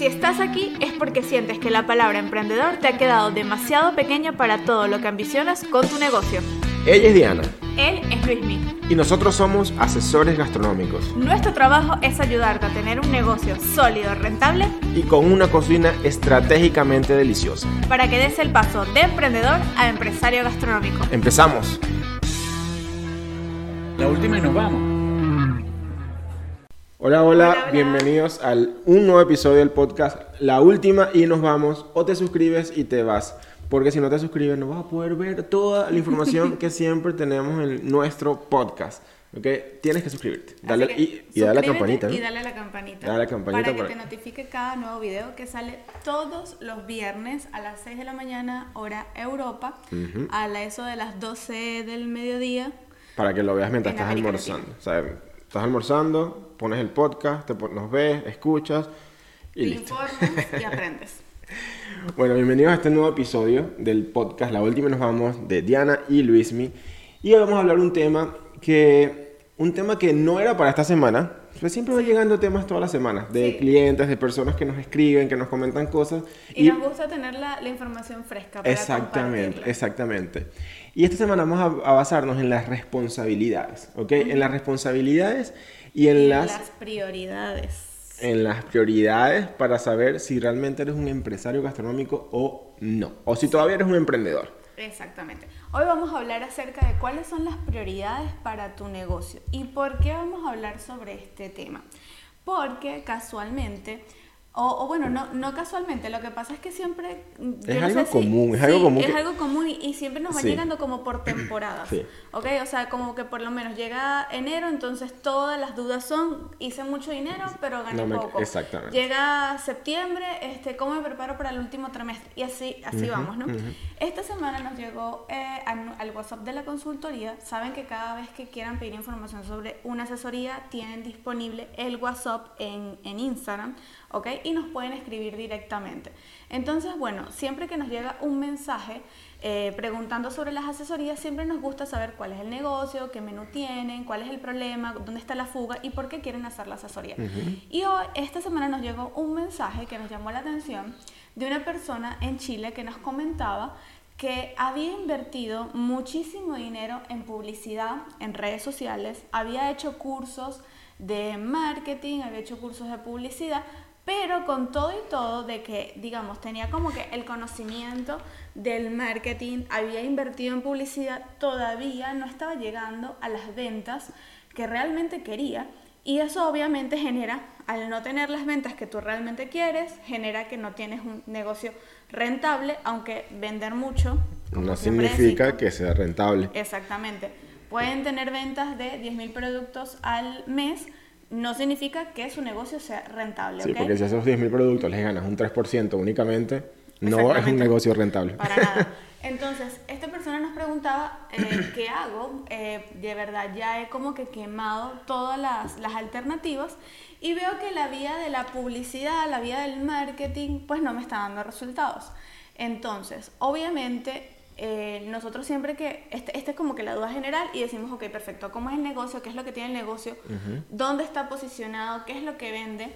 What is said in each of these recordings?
Si estás aquí es porque sientes que la palabra emprendedor te ha quedado demasiado pequeña para todo lo que ambicionas con tu negocio. Ella es Diana Él es Luismi. y nosotros somos asesores gastronómicos Nuestro trabajo es ayudarte a tener un negocio sólido, rentable, y con una cocina estratégicamente deliciosa. para que des el paso de emprendedor a empresario gastronómico. Empezamos. La última y nos vamos. Hola, hola, Hola, hola. bienvenidos al un nuevo episodio del podcast La Última y nos vamos. O te suscribes y te vas. Porque si no te suscribes no vas a poder ver toda la información que siempre tenemos en nuestro podcast. ¿Ok? Tienes que suscribirte. Dale, que y, y dale a la campanita. ¿no? Y dale a la campanita. Dale a la campanita Para que para- te notifique cada nuevo video que sale todos los viernes a las 6 de la mañana, hora Europa, a la eso de las 12 del mediodía. Para que lo veas mientras En estás América almorzando. O sea, estás almorzando, pones el podcast, te pon- nos ves, escuchas y te listo. informas y aprendes. Bueno, bienvenidos a este nuevo episodio del podcast La Última nos vamos de Diana y Luismi. Y hoy vamos a hablar un tema que un tema que no era para esta semana. Pues siempre va llegando temas todas las semanas de Sí. clientes, de personas que nos escriben, que nos comentan cosas Y, nos gusta tener la, la información fresca para Exactamente, compartirla. exactamente. Y esta semana vamos a, a basarnos en las responsabilidades, ¿ok? En las responsabilidades y en Y las, las prioridades. en las prioridades para saber si realmente eres un empresario gastronómico o no. O si todavía eres un emprendedor. Exactamente. Hoy vamos a hablar acerca de cuáles son las prioridades para tu negocio. ¿Y por qué vamos a hablar sobre este tema? Porque casualmente, o, o bueno, no, no casualmente, lo que pasa es que siempre... Es no algo si- común, es algo sí, común Es que- algo común y, y siempre nos va Sí. llegando como por temporadas. Sí. ¿Ok? O sea, como que por lo menos llega enero, entonces todas las dudas son, hice mucho dinero, pero gané No me- poco. exactamente. Llega septiembre, este, ¿cómo me preparo para el último trimestre? Y así, así vamos, ¿no? Esta semana nos llegó eh, al, al WhatsApp de la consultoría. Saben que cada vez que quieran pedir información sobre una asesoría, tienen disponible el WhatsApp en, en Instagram, ¿ok? Y nos pueden escribir directamente. Entonces, bueno, siempre que nos llega un mensaje eh, preguntando sobre las asesorías, siempre nos gusta saber cuál es el negocio, qué menú tienen, cuál es el problema, dónde está la fuga y por qué quieren hacer la asesoría. Y hoy, esta semana nos llegó un mensaje que nos llamó la atención de una persona en Chile que nos comentaba que había invertido muchísimo dinero en publicidad, en redes sociales, había hecho cursos de marketing, había hecho cursos de publicidad, pero con todo y todo de que, digamos, tenía como que el conocimiento del marketing, había invertido en publicidad, todavía no estaba llegando a las ventas que realmente quería. Y eso obviamente genera, al no tener las ventas que tú realmente quieres, genera que no tienes un negocio rentable, aunque vender mucho No significa que sea rentable. Exactamente. Pueden tener ventas de 10.000 productos al mes, no significa que su negocio sea rentable, Sí, ¿ok? porque si esos 10.000 productos les ganas un 3% únicamente, no es un negocio rentable. Para nada. Entonces, esta persona nos preguntaba, eh, ¿qué hago? Eh, de verdad, ya he como que quemado todas las, las alternativas y veo que la vía de la publicidad, la vía del marketing, pues no me está dando resultados. Entonces, obviamente, eh, nosotros siempre que, este, esta es como que la duda general y decimos, ok, perfecto, ¿cómo es el negocio? ¿Qué es lo que tiene el negocio? ¿Dónde está posicionado? ¿Qué es lo que vende?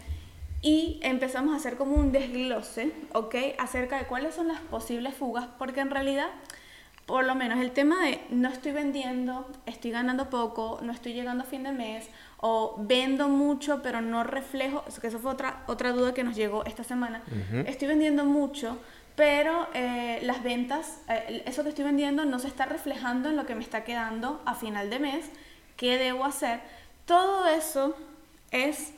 Y empezamos a hacer como un desglose, ¿ok? Acerca de cuáles son las posibles fugas, porque en realidad, por lo menos el tema de no estoy vendiendo, estoy ganando poco, no estoy llegando a fin de mes, o vendo mucho pero no reflejo, que eso fue otra, otra duda que nos llegó esta semana, estoy vendiendo mucho, pero eh, las ventas, eh, eso que estoy vendiendo no se está reflejando en lo que me está quedando a final de mes, ¿qué debo hacer? Todo eso es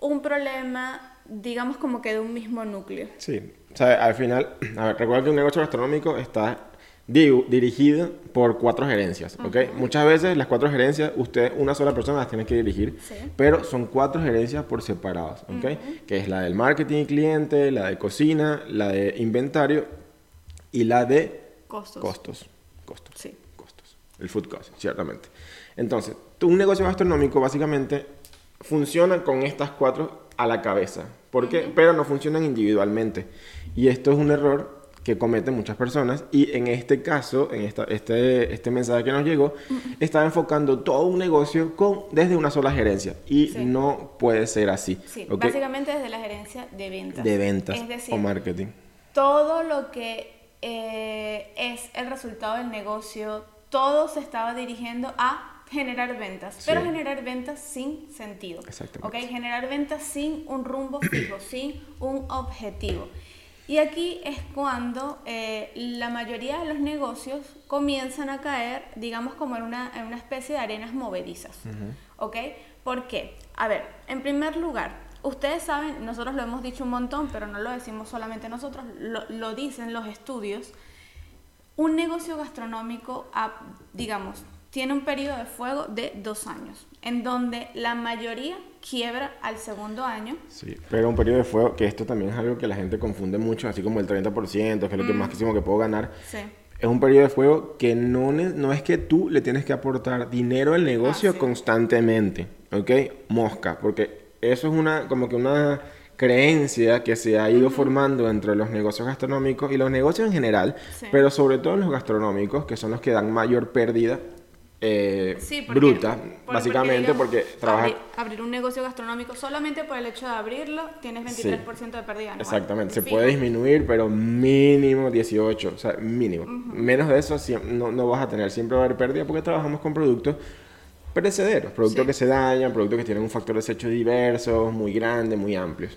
un problema, digamos, como que de un mismo núcleo. Sí, o sea, al final, a ver, recuerda que un negocio gastronómico está di- dirigido por cuatro gerencias, ¿ok? Muchas veces las cuatro gerencias, usted, una sola persona las tiene que dirigir, Sí. pero son cuatro gerencias por separados, ¿ok? Que es la del marketing y cliente, la de cocina, la de inventario y la de Costos. costos. Costos. Sí. Costos. El food cost, ciertamente. Entonces, un negocio gastronómico básicamente funciona con estas cuatro a la cabeza. ¿Por qué? Pero no funcionan individualmente. Y esto es un error que cometen muchas personas y en este caso, en esta, este, este mensaje que nos llegó, estaba enfocando todo un negocio con, desde una sola gerencia y no puede ser así. Sí, básicamente desde la gerencia de ventas. De ventas o marketing. Todo lo que eh, es el resultado del negocio, todo se estaba dirigiendo a generar ventas, pero generar ventas sin sentido. ¿ok? Generar ventas sin un rumbo fijo, sin un objetivo. Y aquí es cuando eh, la mayoría de los negocios comienzan a caer, digamos, como en una, en una especie de arenas movedizas. ¿Ok? ¿Por qué? A ver, en primer lugar, ustedes saben, nosotros lo hemos dicho un montón, pero no lo decimos solamente nosotros, lo, lo dicen los estudios. Un negocio gastronómico, digamos, tiene un periodo de fuego de dos años, en donde la mayoría quiebra al segundo año. Sí, pero un periodo de fuego, que esto también es algo que la gente confunde mucho, así como el 30%, que es lo que mm. máximo que puedo ganar. Sí. Es un periodo de fuego que no, no es que tú le tienes que aportar dinero al negocio ah, constantemente, ¿ok? Mosca, porque eso es una, como que una creencia que se ha ido formando entre los negocios gastronómicos y los negocios en general, pero sobre todo los gastronómicos, que son los que dan mayor pérdida eh, bruta, básicamente porque, trabaja... Abrir, un negocio gastronómico solamente por el hecho de abrirlo tienes 23% de pérdida Exactamente, se puede disminuir, pero mínimo 18, o sea, mínimo. Menos de eso no, no, vas a tener, siempre va a haber pérdida porque trabajamos con productos perecederos, productos que se dañan, productos que tienen un factor de desecho diverso, muy grande, muy amplios.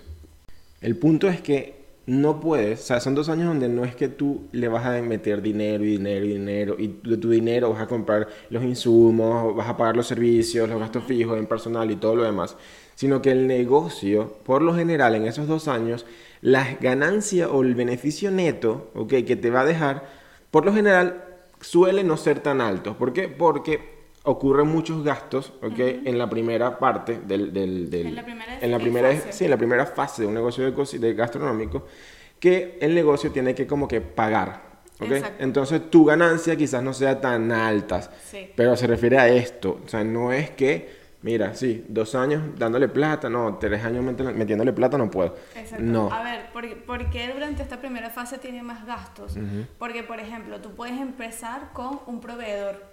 El punto es que no puedes, o sea, son dos años donde no es que tú le vas a meter dinero y dinero y dinero y de tu dinero vas a comprar los insumos, vas a pagar los servicios, los gastos fijos en personal y todo lo demás, sino que el negocio, por lo general, en esos dos años, las ganancias o el beneficio neto, ¿ok? Que te va a dejar, por lo general, suele no ser tan alto. ¿Por qué? Porque ocurren muchos gastos, ¿ok? En la primera parte del... del, en la primera, en la primera fase. Sí, en la primera fase de un negocio de, de gastronómico, que el negocio tiene que como que pagar, ¿ok? Entonces tu ganancia quizás no sea tan alta, sí. pero se refiere a esto, o sea, no es que... Mira, sí, dos años dándole plata, no, tres años metiéndole plata no puedo. Exacto. No. A ver, ¿por, qué durante esta primera fase tiene más gastos? Porque, por ejemplo, tú puedes empezar con un proveedor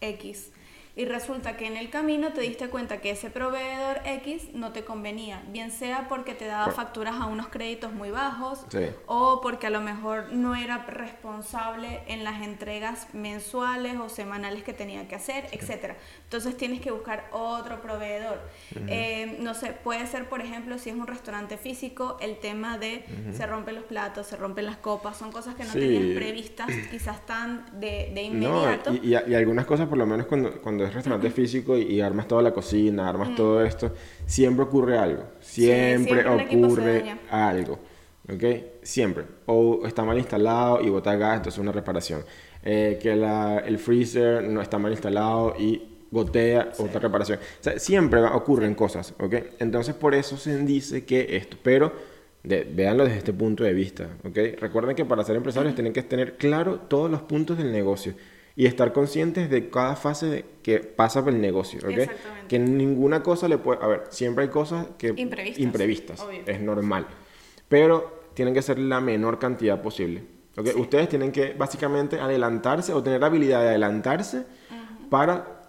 X y resulta que en el camino te diste cuenta que ese proveedor X no te convenía, bien sea porque te daba facturas a unos créditos muy bajos o porque a lo mejor no era responsable en las entregas mensuales o semanales que tenía que hacer, etc. Entonces tienes que buscar otro proveedor. Eh, no sé, puede ser, por ejemplo, si es un restaurante físico, el tema de se rompen los platos, se rompen las copas, son cosas que no tenías previstas, quizás tan de, de inmediato. y, y, algunas cosas, por lo menos cuando, cuando restaurante físico y, armas toda la cocina, armas todo esto, siempre ocurre algo. Siempre, ocurre algo. ¿Ok? Siempre. O está mal instalado y bota gas, entonces una reparación. Eh, que la, el freezer no está mal instalado y gotea, otra reparación. O sea, siempre ocurren cosas, ¿ok? Entonces por eso se dice que esto, pero de, véanlo desde este punto de vista, ¿ok? Recuerden que para ser empresarios tienen que tener claro todos los puntos del negocio y estar conscientes de cada fase que pasa por el negocio, ¿ok? Que ninguna cosa le puede... A ver, siempre hay cosas que... Imprevistas. es normal. Pero tienen que ser la menor cantidad posible, ¿ok? Ustedes tienen que básicamente adelantarse o tener la habilidad de adelantarse para,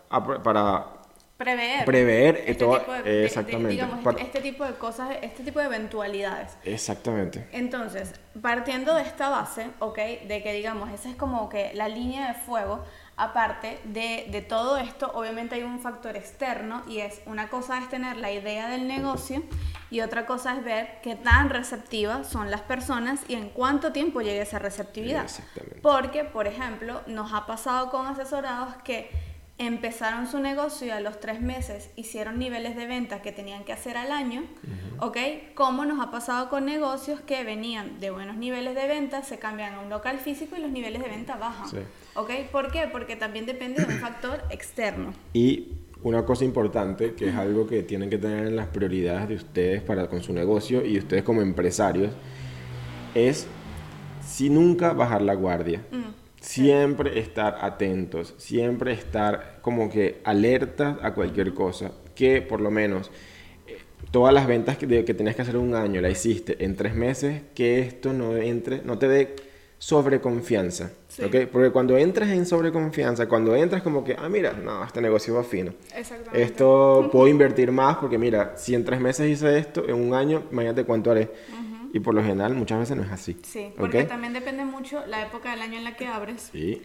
para prever, prever este todo, tipo de, exactamente digamos, este tipo de cosas este tipo de eventualidades. Exactamente. Entonces partiendo de esta base ok de que digamos esa es como que la línea de fuego aparte de, de todo esto obviamente hay un factor externo y es una cosa es tener la idea del negocio y otra cosa es ver qué tan receptivas son las personas y en cuánto tiempo llegue esa receptividad. Exactamente. porque por ejemplo nos ha pasado con asesorados que empezaron su negocio y a los tres meses hicieron niveles de venta que tenían que hacer al año, ¿ok? Como nos ha pasado con negocios que venían de buenos niveles de venta, se cambian a un local físico y los niveles de venta bajan, ¿ok? ¿Por qué? Porque también depende de un factor externo. Y una cosa importante, que es algo que tienen que tener en las prioridades de ustedes para con su negocio y ustedes como empresarios, es si nunca bajar la guardia. Mm. Siempre estar atentos, siempre estar como que alertas a cualquier cosa, que por lo menos eh, todas las ventas que, que tenías que hacer un año la hiciste en tres meses, que esto no entre, no te dé sobreconfianza. ¿ok? Porque cuando entras en sobreconfianza, cuando entras como que, ah, mira, no, este negocio va fino. Exactamente. Esto puedo invertir más porque mira, si en tres meses hice esto, en un año, imagínate cuánto haré. Y por lo general muchas veces no es así. Sí, porque también depende mucho la época del año en la que abres, Sí.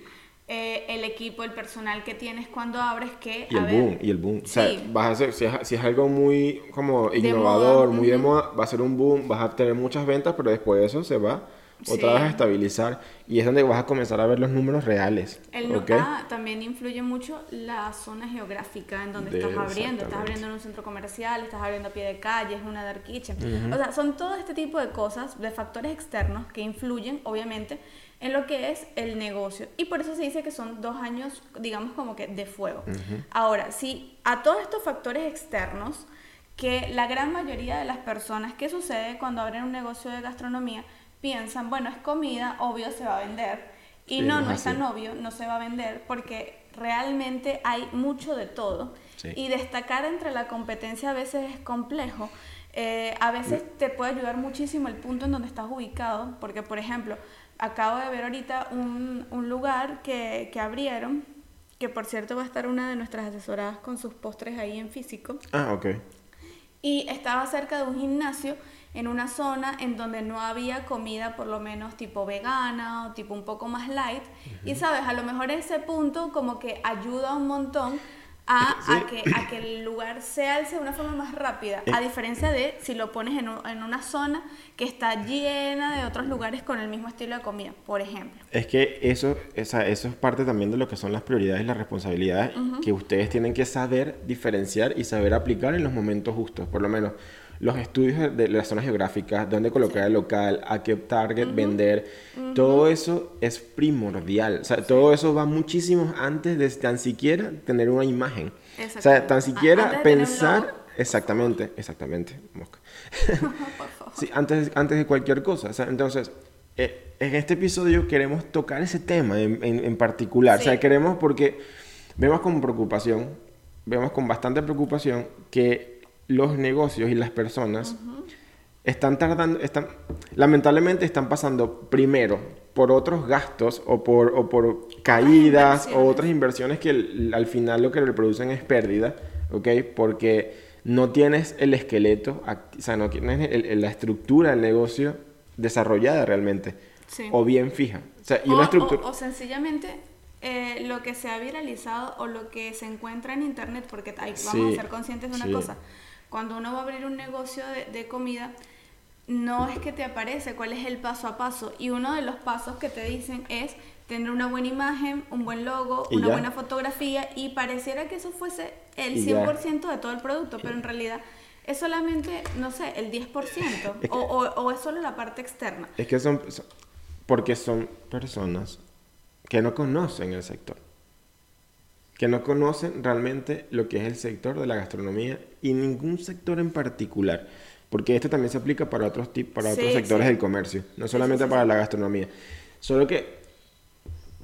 eh, el equipo, el personal que tienes cuando abres, que, Y a el ver, boom, y el boom. O sea, Sí. vas a hacer, si, es, si es algo muy como innovador, muy de moda, va a ser un boom, vas a tener muchas ventas, pero después de eso se va otra Sí. vez a estabilizar. Y es donde vas a comenzar a ver los números reales. El nu- ¿ok? ah, también influye mucho la zona geográfica en donde De- estás abriendo. Estás abriendo en un centro comercial, estás abriendo a pie de calle, es una dark kitchen. O sea, son todo este tipo de cosas, de factores externos que influyen, obviamente, en lo que es el negocio. Y por eso se dice que son dos años, digamos, como que de fuego. Ahora, si a todos estos factores externos, que la gran mayoría de las personas, ¿qué sucede cuando abren un negocio de gastronomía? Piensan, bueno, es comida, obvio se va a vender. Y Sí, no, no es tan obvio, no se va a vender porque realmente hay mucho de todo. Sí. Y destacar entre la competencia a veces es complejo. Eh, a veces te puede ayudar muchísimo el punto en donde estás ubicado, porque por ejemplo, acabo de ver ahorita un, un lugar que, que abrieron, que por cierto va a estar una de nuestras asesoradas con sus postres ahí en físico, Ah, ok. y estaba cerca de un gimnasio en una zona en donde no había comida por lo menos tipo vegana o tipo un poco más light. Y sabes, a lo mejor ese punto como que ayuda un montón a, Sí. a, que, a que el lugar se alce de una forma más rápida. A diferencia de si lo pones en, un- en una zona que está llena de otros lugares con el mismo estilo de comida, por ejemplo. Es que eso, esa, eso es parte también de lo que son las prioridades y las responsabilidades que ustedes tienen que saber diferenciar y saber aplicar en los momentos justos. Por lo menos los estudios de- las zonas geográficas, dónde colocar el local, a qué target vender, todo eso es primordial. O sea, todo eso va muchísimo antes de tan siquiera tener una imagen. O sea, tan siquiera pensar... Exactamente, exactamente. mosca. Sí, antes, antes de cualquier cosa. O sea, entonces, eh, en este episodio queremos tocar ese tema en, en- en particular. O sea, Sí. queremos porque vemos con preocupación, vemos con bastante preocupación que los negocios y las personas están tardando, están, lamentablemente están pasando primero por otros gastos o por, o por caídas o otras inversiones que el- al final lo que le producen es pérdida, ¿ok? Porque no tienes el esqueleto, o sea, no tienes el- el- la estructura del negocio desarrollada realmente Sí. o bien fija. O sea, y o, una estructura... o- o sencillamente eh, lo que se ha viralizado o lo que se encuentra en internet, porque hay- vamos Sí, a ser conscientes de una sí. cosa. Cuando uno va a abrir un negocio de, de comida, no es que te aparece cuál es el paso a paso. Y uno de los pasos que te dicen es tener una buena imagen, un buen logo, una ya. buena fotografía y pareciera que eso fuese el Y ya. 100% de todo el producto, pero en realidad es solamente, no sé, el 10% o, o- o es solo la parte externa. Es que son, son- porque son personas que no conocen el sector, que no conocen realmente lo que es el sector de la gastronomía y ningún sector en particular, porque esto también se aplica para otros para otros Sí, sectores sí. del comercio, no solamente sí, para la gastronomía. Solo que,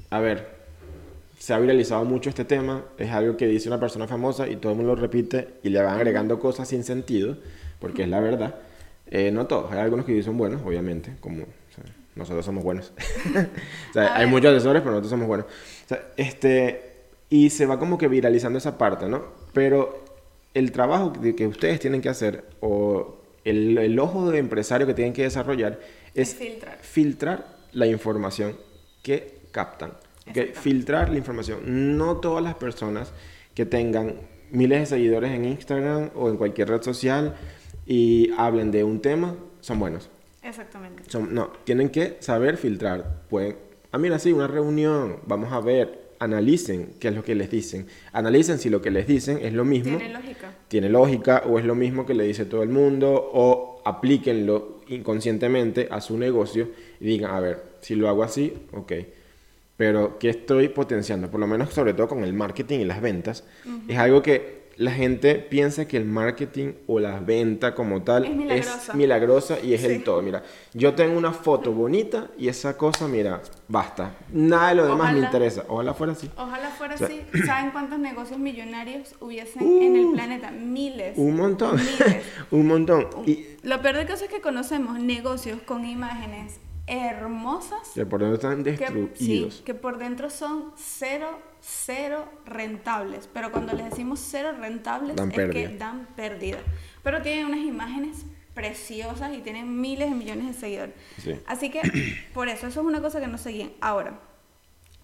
a ver, se ha viralizado mucho este tema, es algo que dice una persona famosa y todo el mundo lo repite y le van agregando cosas sin sentido, porque es la verdad. Eh, no todos, hay algunos que son buenos, obviamente, como o sea, nosotros somos buenos. o sea, hay muchos asesores, pero nosotros somos buenos. O sea, este, y se va como que viralizando esa parte, ¿no? Pero el trabajo que, que ustedes tienen que hacer, o el, el ojo de empresario que tienen que desarrollar, es Es filtrar. filtrar la información que captan. ¿ok? Exacto. Filtrar la información. No todas las personas que tengan miles de seguidores en Instagram o en cualquier red social y hablen de un tema son buenos. Exactamente. Son- no, tienen que saber filtrar. Pueden, ah, mira, sí, una reunión, vamos a ver, analicen qué es lo que les dicen. Analicen si lo que les dicen es lo mismo Tiene lógica. tiene lógica o es lo mismo que le dice todo el mundo o aplíquenlo inconscientemente a su negocio y digan, a ver, si lo hago así, ok, pero ¿qué estoy potenciando? Por lo menos sobre todo con el marketing y las ventas, es algo que la gente piensa que el marketing o la venta como tal Es milagrosa. milagrosa y es Sí. el todo. Mira, yo tengo una foto bonita y esa cosa, mira, basta. Nada de lo demás me interesa. Ojalá fuera así. Ojalá fuera O sea, así. ¿Saben cuántos negocios millonarios hubiesen Uh, en el planeta? Miles. Un montón. Miles. un montón. Y, Lo peor de caso es que conocemos negocios con imágenes hermosas. Que por dentro están que, destruidos. sí, que por dentro son cero, cero rentables. Pero cuando les decimos cero rentables Dan es pérdida. que dan pérdida. Pero tienen unas imágenes preciosas y tienen miles de millones de seguidores. Sí. Así que por eso, eso es una cosa que no seguían. Ahora,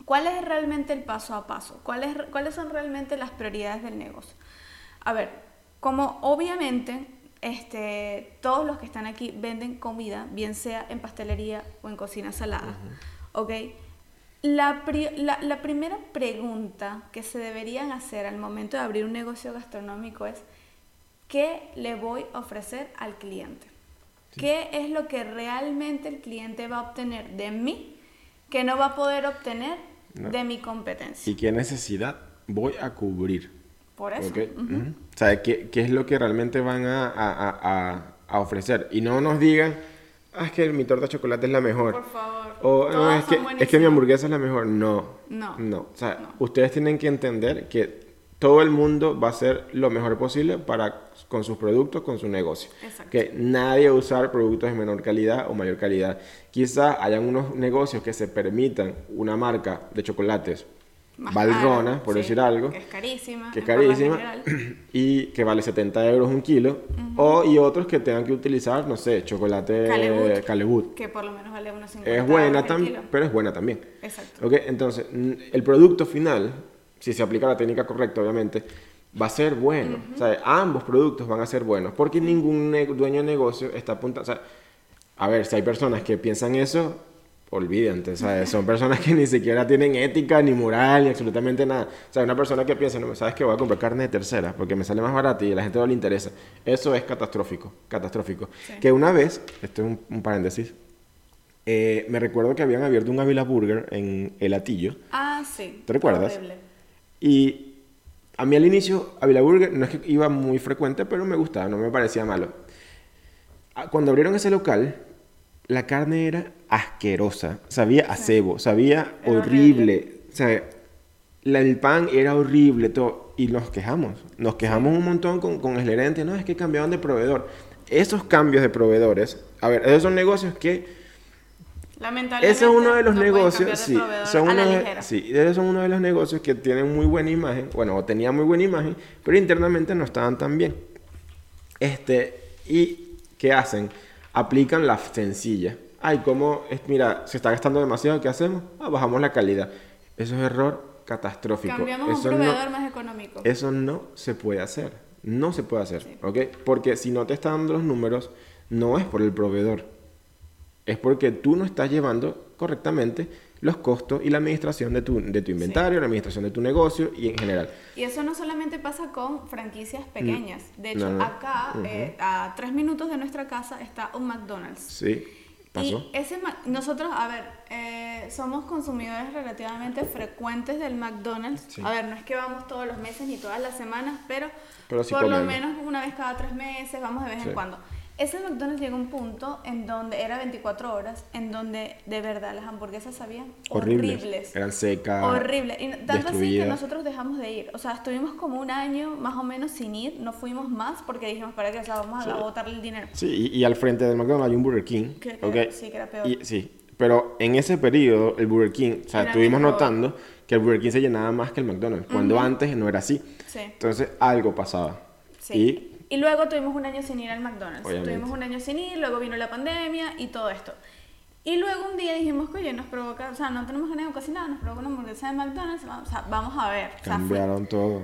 ¿cuál es realmente el paso a paso? ¿Cuál es- ¿Cuáles son realmente las prioridades del negocio? A ver, como obviamente este, todos los que están aquí venden comida, bien sea en pastelería o en cocina salada, ¿ok? La, pri- la- la primera pregunta que se deberían hacer al momento de abrir un negocio gastronómico es, ¿qué le voy a ofrecer al cliente? ¿Qué es lo que realmente el cliente va a obtener de mí que no va a poder obtener No. de mi competencia? ¿Y qué necesidad voy a cubrir? Por eso. ¿Ok? Ujú. O sea, ¿qué, qué es lo que realmente van a, a- a- a- ofrecer? Y no nos digan, ah, es que mi torta de chocolate es la mejor. Por favor. O "No, es, que, es que mi hamburguesa es la mejor. No. No. No. O sea, No. ustedes tienen que entender que todo el mundo va a hacer lo mejor posible para con sus productos, con su negocio. Exacto. Que nadie va a usar productos de menor calidad o mayor calidad. Quizás hayan unos negocios que se permitan una marca de chocolates Más Valrona, cara, por sí, decir algo, Que es carísima. que es carísima y que vale 70 euros un kilo, o y otros que tengan que utilizar, no sé, chocolate Calebut. Calebut. Que por lo menos vale unos 50 Es buena también, kilo. pero es buena también. Exacto. ¿Ok? Entonces, el producto final, si se aplica la técnica correcta, obviamente, va a ser bueno. O sea, ambos productos van a ser buenos, porque ningún dueño de negocio está apuntando. O sea, a ver, si hay personas que piensan eso, olvídate. Sea, son personas que ni siquiera tienen ética, ni moral, ni absolutamente nada. O sea, una persona que piensa, no, ¿sabes qué? Voy a comprar carne de tercera porque me sale más barata y a la gente no le interesa. Eso es catastrófico, catastrófico. Sí. Que una vez, esto es un, un paréntesis, eh, me recuerdo que habían abierto un Avila Burger en El Atillo. Ah, sí. ¿Te recuerdas? Horrible. Y a mí al inicio, Avila Burger no es que iba muy frecuente, pero me gustaba, no me parecía malo. Ah, Cuando abrieron ese local, la carne era asquerosa, sabía a cebo, sabía Era horrible. O sea, la- el pan era horrible, todo. Y nos quejamos, nos quejamos un montón con, con el gerente, no, es que cambiaban de proveedor. Esos cambios de proveedores, a ver, esos son negocios que Lamentablemente. ese es uno de los no negocios, sí, son uno de, sí, esos son uno de los negocios que tienen muy buena imagen, bueno, o tenía muy buena imagen, pero internamente no estaban tan bien. Este, ¿y qué hacen? Aplican la sencilla. Ay, ¿cómo? Es, mira, se está gastando demasiado, ¿qué hacemos? Ah, bajamos la calidad. Eso es error catastrófico. Cambiamos a un Eso no- proveedor más económico. eso no se puede hacer. No se puede hacer, Sí. ¿ok? Porque si no te está dando los números, no es por el proveedor. Es porque tú no estás llevando correctamente los costos y la administración de tu, de tu inventario, la administración de tu negocio y en general. Y eso no solamente pasa con franquicias pequeñas. De hecho, No, no. acá, eh, a tres minutos de nuestra casa, está un McDonald's. ¿Sí? ¿Pasó? Y ese nosotros, a ver, eh, somos consumidores relativamente frecuentes del McDonald's. Sí. A ver, no es que vamos todos los meses ni todas las semanas, pero, Pero sí por lo menos una vez cada tres meses, vamos de vez Sí. en cuando. Ese McDonald's llegó a un punto en donde era 24 horas, en donde de verdad las hamburguesas sabían Horribles. horribles. Eran secas. Horrible. Y tanto así que nosotros dejamos de ir. O sea, estuvimos como un año más o menos sin ir. No fuimos más porque dijimos, para qué, o sea, vamos a Sí. botarle el dinero. Sí, y, y al frente del McDonald's hay un Burger King. Que- que- ¿ok? sí, que era peor. Y- sí, pero en ese periodo el Burger King, o sea, Era estuvimos mejor. notando que el Burger King se llenaba más que el McDonald's, cuando antes no era así. Sí. Entonces algo pasaba. Sí. Y, luego tuvimos un año sin ir al McDonald's. Obviamente. Tuvimos un año sin ir, luego vino la pandemia y todo esto. Y luego un día dijimos, oye, nos provoca, o sea, no tenemos ganas de cocinar, nos provoca una hamburguesa de McDonald's, vamos, o sea, vamos a ver. O sea, fui- Cambiaron todo.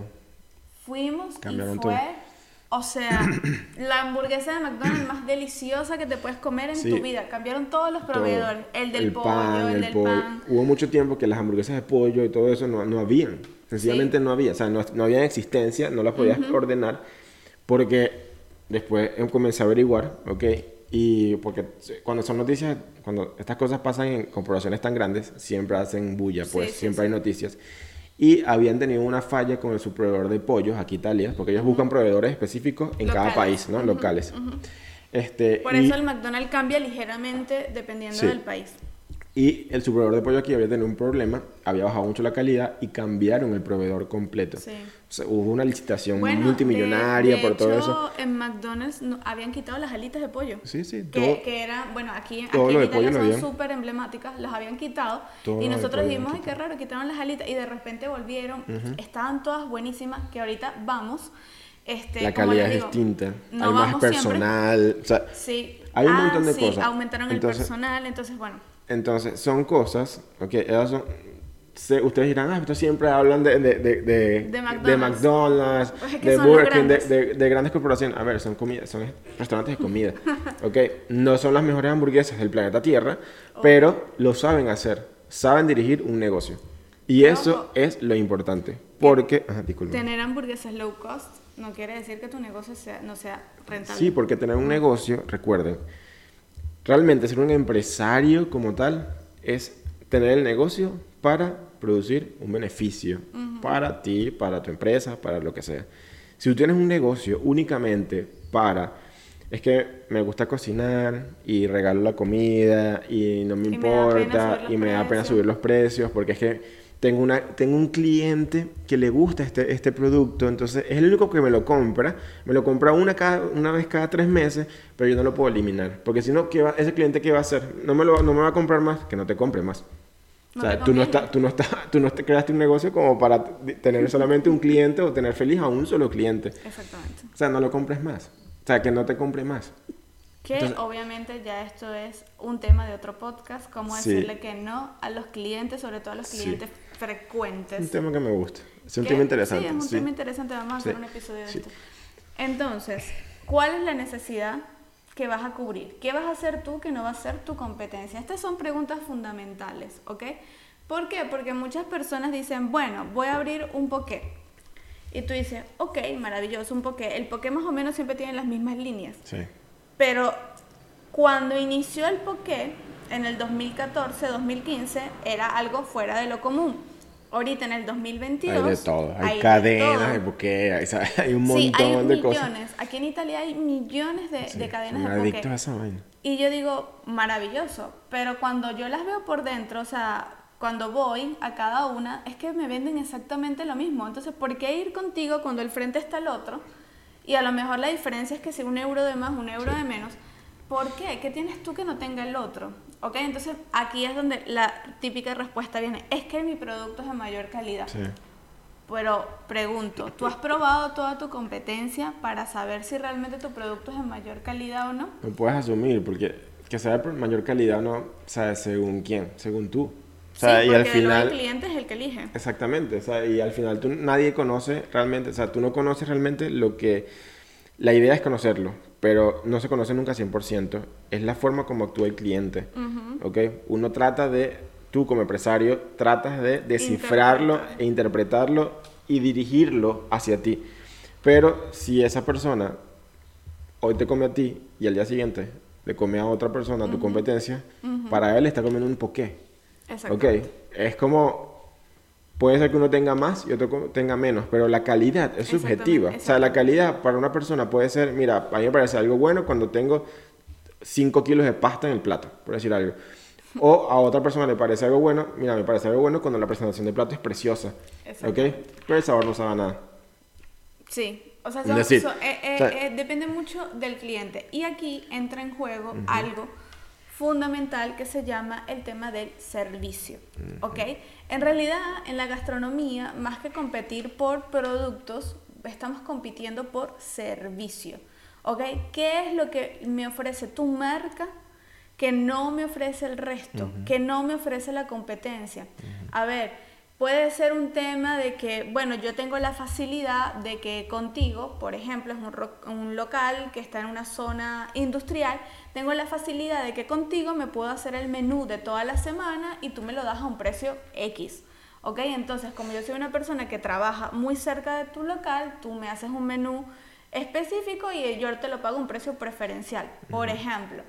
fuimos Cambiaron y fue, todo. o sea, la hamburguesa de McDonald's más deliciosa que te puedes comer en Sí. tu vida. Cambiaron todos los Todo. proveedores, el del pollo, pan, el, el del pollo. pan. Hubo mucho tiempo que las hamburguesas de pollo y todo eso no, no habían. Sencillamente no había. O sea, no, no había en existencia, no las podías ordenar. Porque después em- comencé a averiguar, ¿ok? Y porque cuando son noticias, cuando estas cosas pasan en corporaciones tan grandes, siempre hacen bulla, pues Sí, sí, siempre sí. hay noticias. Y habían tenido una falla con el subproveedor de pollos aquí Italia, porque ellos buscan proveedores específicos en cada país, ¿no? Locales. Este, Por y- eso el McDonald's cambia ligeramente dependiendo del país. Y el proveedor de pollo aquí había tenido un problema, había bajado mucho la calidad y cambiaron el proveedor completo. Sí. O sea, hubo una licitación Bueno, multimillonaria de- de por todo hecho, eso. En McDonald's no- habían quitado las alitas de pollo. Sí, sí, Que, todo- que eran, bueno, aquí, aquí en Italia son súper emblemáticas, las habían quitado. Todo y nosotros dijimos, ay, qué raro, quitaron las alitas. Y de repente volvieron, estaban todas buenísimas, que ahorita vamos. Este, la calidad les es digo, distinta, no hay más personal, o sea, Sí. Hay un Ah, montón de sí, cosas. aumentaron Entonces- el personal, entonces bueno. Entonces, son cosas, ok, esas son, se- ustedes dirán, ah, esto siempre hablan de, de, de, de, De McDonald's. McDonald's, Pues de Burger King, de, grandes. de- de grandes corporaciones. A ver, son comidas, son restaurantes de comida, ok, no son las mejores hamburguesas del planeta Tierra, pero lo saben hacer, saben dirigir un negocio. Y eso Ojo. es lo importante, porque, ajá. Tener hamburguesas low cost no quiere decir que tu negocio sea, no sea rentable. Sí, porque tener un negocio, recuerden, realmente ser un empresario como tal es tener el negocio para producir un beneficio para ti, para tu empresa, para lo que sea. Si tú tienes un negocio únicamente para, es que me gusta cocinar y regalo la comida y no me Y importa y me da pena subir los precios porque es que tengo, una, tengo un cliente que le gusta este, este producto, entonces es el único que me lo compra, me lo compra una, cada, una vez cada tres meses, pero yo no lo puedo eliminar, porque si no, ¿qué va- ese cliente qué va a hacer? No me, lo, no me va a comprar más, que no te compre más. No o sea, tú no, estás, tú, no estás, tú no te creaste un negocio como para tener solamente un cliente o tener feliz a un solo cliente. Exactamente. O sea, no lo compres más. O sea, que no te compre más. Que Entonces- obviamente ya esto es un tema de otro podcast, cómo Sí. decirle que no a los clientes, sobre todo a los Sí. Clientes Un frecuentes. tema que me gusta. Es un Que- tema interesante. Sí, es un sí. tema interesante, vamos a hacer Sí. un episodio de Sí. esto. Entonces, ¿cuál es la necesidad que vas a cubrir? ¿Qué vas a hacer tú que no va a ser tu competencia? Estas son preguntas fundamentales, ¿ok? ¿Por qué? Porque muchas personas dicen, bueno, voy a abrir un poké. Y tú dices, ok, maravilloso, un poké. El poké más o menos siempre tiene las mismas líneas. Sí. Pero cuando inició el poké, en el 2014-2015, era algo fuera de lo común. Ahorita en el 2022... Hay de todo. Hay, hay de cadenas, hay buque, hay, hay un Sí, montón hay de millones. cosas. Aquí en Italia hay millones de, Sí, de cadenas de adictos a poké. esa vaina. Y yo digo, maravilloso. Pero cuando yo las veo por dentro, o sea, cuando voy a cada una, es que me venden exactamente lo mismo. Entonces, ¿por qué ir contigo cuando el frente está el otro? Y a lo mejor la diferencia es que si un euro de más, un euro de menos. ¿Por qué? ¿Qué tienes tú que no tenga el otro? ¿Ok? Entonces, aquí es donde la típica respuesta viene. Es que mi producto es de mayor calidad. Sí. Pero pregunto, ¿tú has probado toda tu competencia para saber si realmente tu producto es de mayor calidad o no? No puedes asumir, porque que sea de mayor calidad o no, sea, según quién, según tú. O sea, sí, y porque al final... el cliente es el que elige. Exactamente, o sea, y al final tú, nadie conoce realmente, o sea, tú no conoces realmente lo que... La idea es conocerlo, pero no se conoce nunca 100%. Es la forma como actúa el cliente, ¿ok? Uno trata de, tú como empresario, tratas de descifrarlo Interpretar. e interpretarlo y dirigirlo hacia ti. Pero si esa persona hoy te come a ti y al día siguiente le come a otra persona, a tu competencia, para él está comiendo un poqué. Exacto. Es como, puede ser que uno tenga más y otro tenga menos, pero la calidad es subjetiva. O sea, la calidad para una persona puede ser, mira, a mí me parece algo bueno cuando tengo 5 kilos de pasta en el plato, por decir algo. O a otra persona le parece algo bueno, mira, me parece algo bueno cuando la presentación del plato es preciosa. ¿Ok? Pero el sabor no sabe nada. Sí, o sea, son- decir, son- eh, eh, o sea- eh, depende mucho del cliente. Y aquí entra en juego algo fundamental que se llama el tema del servicio. ¿Ok? En realidad, en la gastronomía, más que competir por productos, estamos compitiendo por servicio. ¿Ok? ¿Qué es lo que me ofrece tu marca que no me ofrece el resto, que no me ofrece la competencia? A ver, puede ser un tema de que, bueno, yo tengo la facilidad de que contigo, por ejemplo, es un, ro- un local que está en una zona industrial, tengo la facilidad de que contigo me puedo hacer el menú de toda la semana y tú me lo das a un precio X. ¿Ok? Entonces, como yo soy una persona que trabaja muy cerca de tu local, tú me haces un menú específico y yo te lo pago a un precio preferencial. Por ejemplo,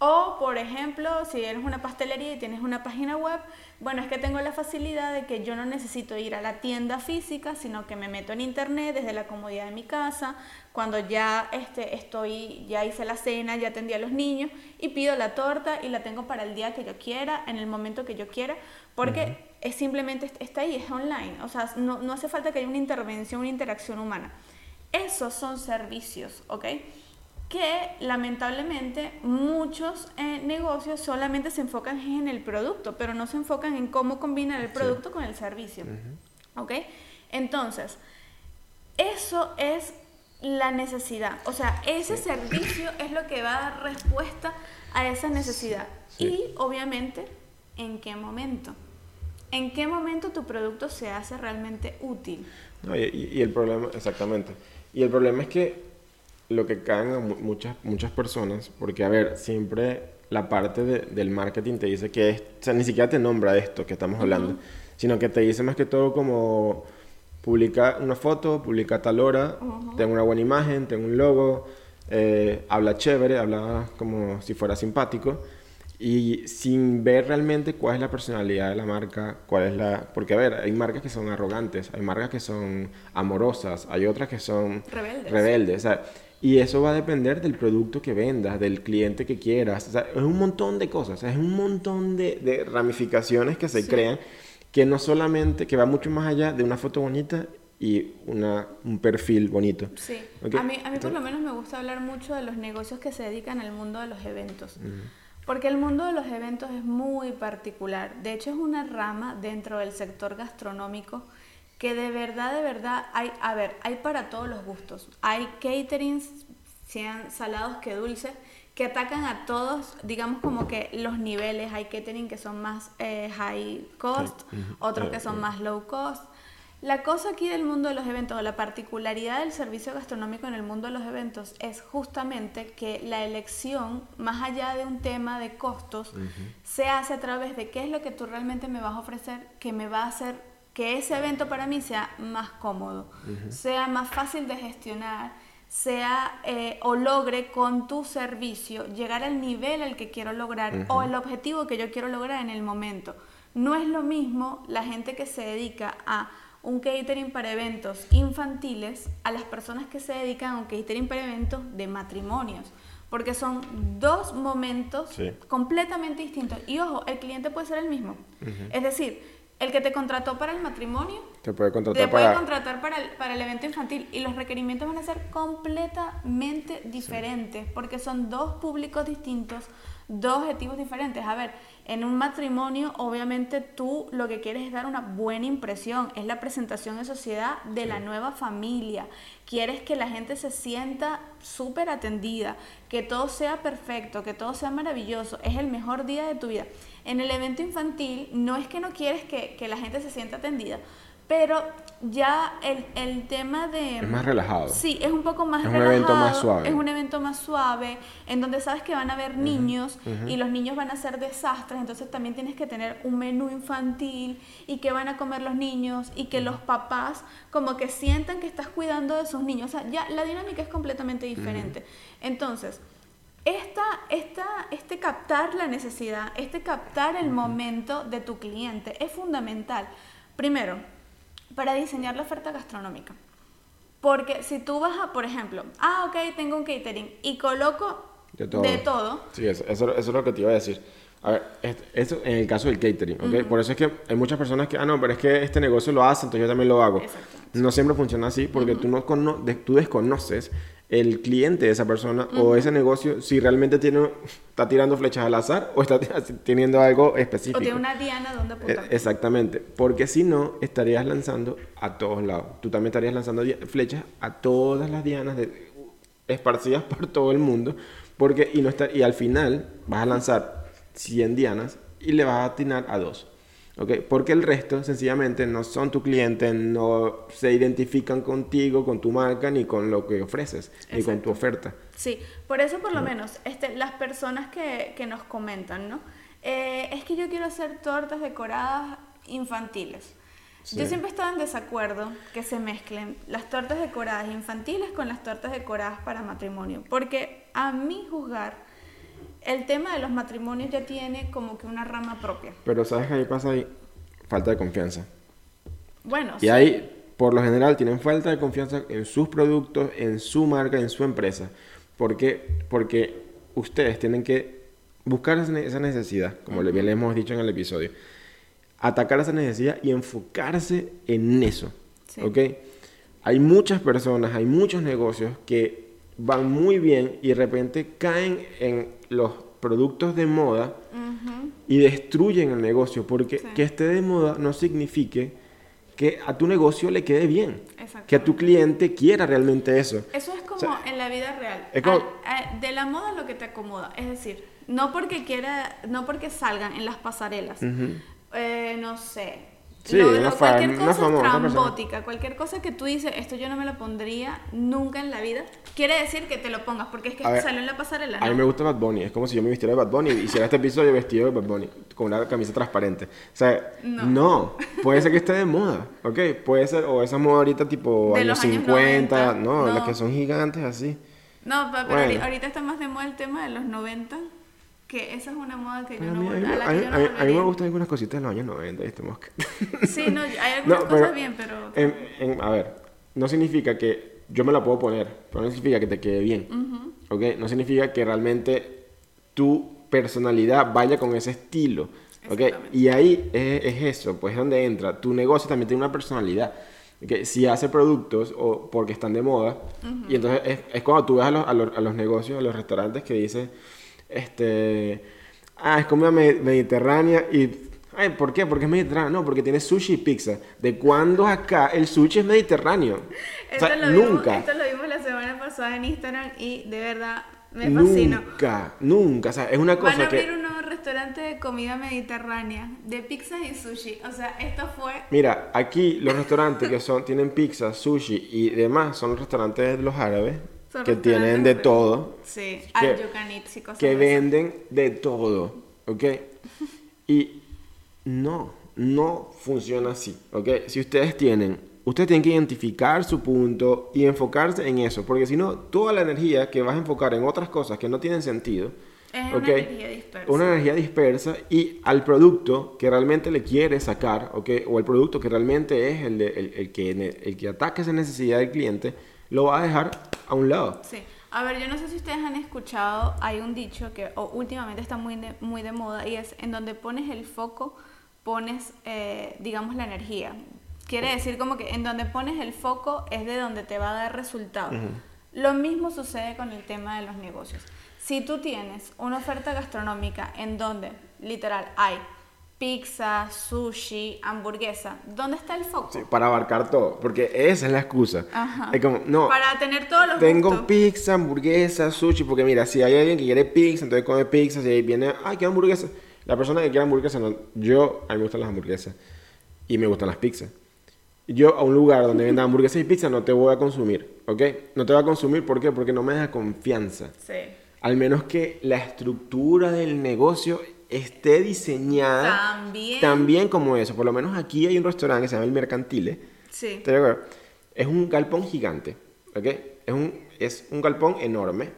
O, por ejemplo, si eres una pastelería y tienes una página web, bueno, es que tengo la facilidad de que yo no necesito ir a la tienda física, sino que me meto en internet desde la comodidad de mi casa, cuando ya este, estoy, ya hice la cena, ya atendí a los niños y pido la torta y la tengo para el día que yo quiera, en el momento que yo quiera, porque es simplemente, está ahí, es online, o sea, no, no hace falta que haya una intervención, una interacción humana. Esos son servicios, ¿ok? Que lamentablemente muchos eh, negocios solamente se enfocan en el producto, pero no se enfocan en cómo combinar el producto con el servicio. ¿Ok? Entonces, eso es la necesidad. O sea, ese servicio es lo que va a dar respuesta a esa necesidad. Y obviamente, ¿en qué momento? ¿En qué momento tu producto se hace realmente útil? y, y el problema, exactamente. Y el problema es que lo que caen a muchas, muchas personas, porque a ver, siempre la parte del marketing te dice que es, o sea, ni siquiera te nombra esto que estamos hablando, sino que te dice más que todo como publica una foto, publica tal hora, tengo una buena imagen, tengo un logo, eh, habla chévere, habla como si fuera simpático y sin ver realmente cuál es la personalidad de la marca, cuál es la... Porque, a ver, hay marcas que son arrogantes, hay marcas que son amorosas, hay otras que son rebeldes. rebeldes o sea, y eso va a depender del producto que vendas, del cliente que quieras. O sea, es un montón de cosas, es un montón de, de ramificaciones que se crean que no solamente, que va mucho más allá de una foto bonita y una, un perfil bonito. Sí, a mí, a mí por lo menos me gusta hablar mucho de los negocios que se dedican al mundo de los eventos. Porque el mundo de los eventos es muy particular. De hecho, es una rama dentro del sector gastronómico que de verdad, de verdad, hay, a ver, hay para todos los gustos. Hay caterings, sean salados que dulces, que atacan a todos, digamos como que los niveles. Hay catering que son más eh, high cost, otros que son más low cost. La cosa aquí del mundo de los eventos, o la particularidad del servicio gastronómico en el mundo de los eventos es justamente que la elección, más allá de un tema de costos, se hace a través de qué es lo que tú realmente me vas a ofrecer, que me va a hacer que ese evento para mí sea más cómodo, sea más fácil de gestionar, sea eh, o logre con tu servicio llegar al nivel al que quiero lograr o el objetivo que yo quiero lograr en el momento. No es lo mismo la gente que se dedica a un catering para eventos infantiles a las personas que se dedican a un catering para eventos de matrimonios. Porque son dos momentos completamente distintos. Y ojo, el cliente puede ser el mismo. Es decir, el que te contrató para el matrimonio te puede contratar, para... contratar para, el, para el evento infantil y los requerimientos van a ser completamente diferentes porque son dos públicos distintos, dos objetivos diferentes. A ver, en un matrimonio obviamente tú lo que quieres es dar una buena impresión, es la presentación en sociedad de la nueva familia. Quieres que la gente se sienta súper atendida, que todo sea perfecto, que todo sea maravilloso, es el mejor día de tu vida. En el evento infantil no es que no quieres que, que la gente se sienta atendida, pero ya el, el, tema de... Es más relajado. Sí, es un poco más es relajado. Es un evento más suave. Es un evento más suave, en donde sabes que van a haber niños y los niños van a hacer desastres, entonces también tienes que tener un menú infantil y que van a comer los niños y que los papás como que sientan que estás cuidando de sus niños. O sea, ya la dinámica es completamente diferente. Entonces, esta, esta, este captar la necesidad, este captar el momento de tu cliente es fundamental. Primero, para diseñar la oferta gastronómica. Porque si tú vas a, por ejemplo, ah, ok, tengo un catering y coloco de todo. Sí, eso, eso, es lo que te iba a decir. A ver, eso en el caso del catering, ¿ok? Por eso es que hay muchas personas que, ah, no, pero es que este negocio lo hace, entonces yo también lo hago. No siempre funciona así porque tú, no tú desconoces el cliente de esa persona o ese negocio si realmente tiene, está tirando flechas al azar o está teniendo algo específico. O tiene una diana donde apuntar. E, exactamente, porque si no estarías lanzando a todos lados. Tú también estarías lanzando flechas a todas las dianas de, esparcidas por todo el mundo, porque y no está, y al final vas a lanzar 100 dianas y le vas a atinar a dos. ¿Okay? Porque el resto sencillamente no son tu cliente, no se identifican contigo, con tu marca, ni con lo que ofreces, ni con tu oferta. Sí, por eso por lo menos este, las personas que, que nos comentan, ¿no? Eh, es que yo quiero hacer tortas decoradas infantiles. Yo siempre estaba en desacuerdo que se mezclen las tortas decoradas infantiles con las tortas decoradas para matrimonio, porque a mi juzgar, el tema de los matrimonios ya tiene como que una rama propia. Pero ¿sabes qué ahí pasa ahí? Falta de confianza. Bueno, Y ahí, por lo general, tienen falta de confianza en sus productos, en su marca, en su empresa. ¿Por qué? Porque ustedes tienen que buscar esa ne- esa necesidad, como bien le hemos dicho en el episodio. Atacar esa necesidad y enfocarse en eso. Sí. ¿Ok? Hay muchas personas, hay muchos negocios que van muy bien y de repente caen en los productos de moda y destruyen el negocio, porque Sí. que esté de moda no signifique que a tu negocio le quede bien, que a tu cliente quiera realmente eso. Eso es como O sea, en la vida real. es como- Al- a- de la moda lo que te acomoda. Es decir, no porque quiera, no porque salgan en las pasarelas. Eh, no sé. Sí, Lo- una lo- cualquier una cosa persona. trambótica, cualquier cosa que tú dices, esto yo no me lo pondría nunca en la vida, quiere decir que te lo pongas, porque es que ver, salió en la pasarela. A mí ¿no? me gusta Bad Bunny, es como si yo me vistiera de Bad Bunny y hiciera este episodio vestido de Bad Bunny, con una camisa transparente. O sea, No. no, puede ser que esté de moda, ¿ok? Puede ser, o esa moda ahorita tipo De años los años 50, 90, no, las no. que son gigantes así. No, pero Bueno. ahorita está más de moda el tema de los 90, que esa es una moda que yo a, no a, mí, a la a que mí- yo no a mí- me gustan algunas cositas de los años 90, ¿viste, mosca? Sí, no, hay algunas No, cosas pero bien, pero... En- en- a ver, no significa que yo me la puedo poner, pero no significa que te quede bien. ¿Ok? No significa que realmente tu personalidad vaya con ese estilo. ¿Ok? Y ahí es, es eso, pues es donde entra. Tu negocio también tiene una personalidad. ¿ok? Si hace productos o porque están de moda, y entonces es, es cuando tú ves a los, a, los, a los negocios, a los restaurantes que dicen, este, ah, es comida me- mediterránea y Ay, ¿por qué? Porque es mediterráneo. No, porque tiene sushi y pizza. ¿De cuándo acá el sushi es mediterráneo? O Esto, sea, lo vimos, nunca. esto lo vimos la semana pasada en Instagram y de verdad me fascinó. Nunca, nunca. O sea, es una Van a cosa abrir que... un nuevo restaurante de comida mediterránea, de pizzas y sushi. O sea, esto fue... Mira, aquí los restaurantes que son tienen pizza, sushi y demás son los restaurantes de los árabes Son que tienen de todo, Sí, que- al y cosas que venden de todo, ¿ok? Y no, no funciona así, ¿ok? Si ustedes tienen, ustedes tienen que identificar su punto y enfocarse en eso, porque si no, toda la energía que vas a enfocar en otras cosas que no tienen sentido, Es una energía dispersa. Una energía dispersa y al producto que realmente le quiere sacar, ¿ok? O el producto que realmente es el, de- el, el que, el que ataca esa necesidad del cliente, lo va a dejar a un lado. Sí. A ver, yo no sé si ustedes han escuchado, hay un dicho que o, últimamente está muy de, muy de moda y es en donde pones el foco, pones, eh, digamos, la energía. Quiere decir como que en donde pones el foco es de donde te va a dar resultado. Lo mismo sucede con el tema de los negocios. Si tú tienes una oferta gastronómica en donde, literal, hay pizza, sushi, hamburguesa, ¿dónde está el foco? Sí, para abarcar todo, porque esa es la excusa. Ajá. Es como, no, Para tener todos los tengo gustos. pizza, hamburguesa, sushi, porque mira, si hay alguien que quiere pizza, entonces come pizza, si ahí viene, ay, quiero hamburguesa. La persona que quiere hamburguesa, no, yo, a mí me gustan las hamburguesas y me gustan las pizzas. Yo a un lugar donde venda hamburguesas y pizza no te voy a consumir, ¿ok? No te voy a consumir, ¿por qué? Porque no me da confianza. Sí. Al menos que la estructura del negocio esté diseñada También. también como eso. Por lo menos aquí hay un restaurante que se llama El Mercantile. Sí. Es un galpón gigante, ¿ok? Es un, es un galpón enorme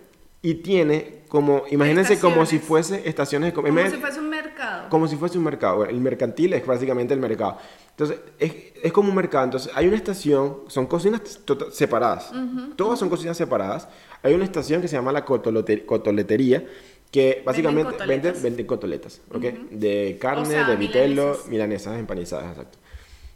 y tiene como, imagínense como si fuese estaciones de com- Como si fuese un mercado. como si fuese un mercado. Bueno, El mercantil es básicamente el mercado. Entonces, es, es como un mercado. Entonces, hay una estación, son cocinas tota- separadas. Todas son cocinas separadas. Hay una estación que se llama la cotoletería, que básicamente cotoletas. venden, venden cotoletas, ¿ok? De carne, O sea, de vitelo, milanesas. milanesas empanizadas, exacto.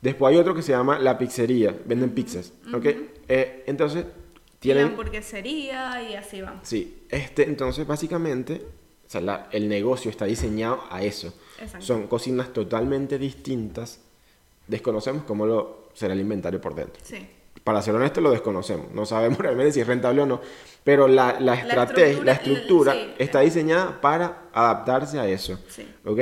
Después hay otro que se llama la pizzería, venden pizzas, ¿ok? Eh, entonces, Y la tienen... hamburguesería y así vamos. Sí, este, entonces básicamente, o sea, la- el negocio está diseñado a eso. Exacto. Son cocinas totalmente distintas. Desconocemos cómo lo será el inventario por dentro. Sí. Para ser honesto, lo desconocemos. No sabemos realmente si es rentable o no. Pero la, la estrategia, la estructura, estructura sí. está diseñada para adaptarse a eso. Sí. ¿Ok?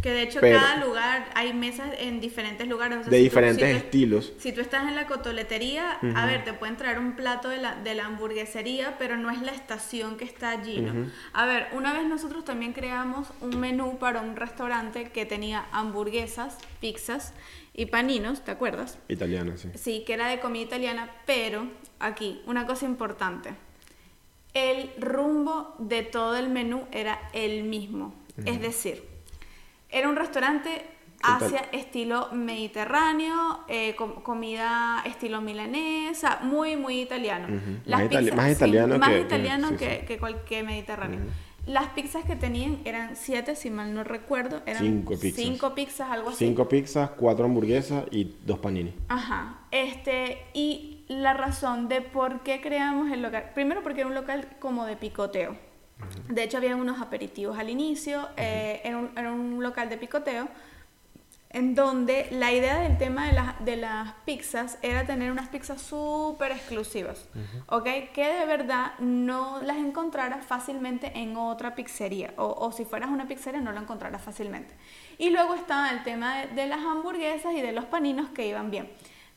Que de hecho Pero- cada lugar hay mesas en diferentes lugares. o sea, De si tú- diferentes tú- estilos. Si tú estás en la cotoletería, a ver, te pueden traer un plato de la, de la hamburguesería, pero no es la estación que está allí, ¿no? A ver, una vez nosotros también creamos un menú para un restaurante que tenía hamburguesas, pizzas y paninos, ¿te acuerdas? Italiana, sí. Sí, que era de comida italiana, pero aquí, una cosa importante. el rumbo de todo el menú era el mismo. Es decir, era un restaurante hacia estilo mediterráneo, eh, comida estilo milanesa, muy, muy italiano. más, italiano, más italiano que, que, cualquier mediterráneo. Las pizzas que tenían eran siete, si mal no recuerdo. Eran cinco pizzas. Cinco pizzas, algo así. Cinco pizzas, cuatro hamburguesas y dos panini. Ajá. Este, y la razón de por qué creamos el local. Primero porque era un local como de picoteo. De hecho, había unos aperitivos al inicio. Eh, era, un, era un local de picoteo en donde la idea del tema de, de las pizzas era tener unas pizzas súper exclusivas, ¿ok? Que de verdad no las encontraras fácilmente en otra pizzería, o, si fueras una pizzería no la encontraras fácilmente. Y luego estaba el tema de, las hamburguesas y de los paninos que iban bien.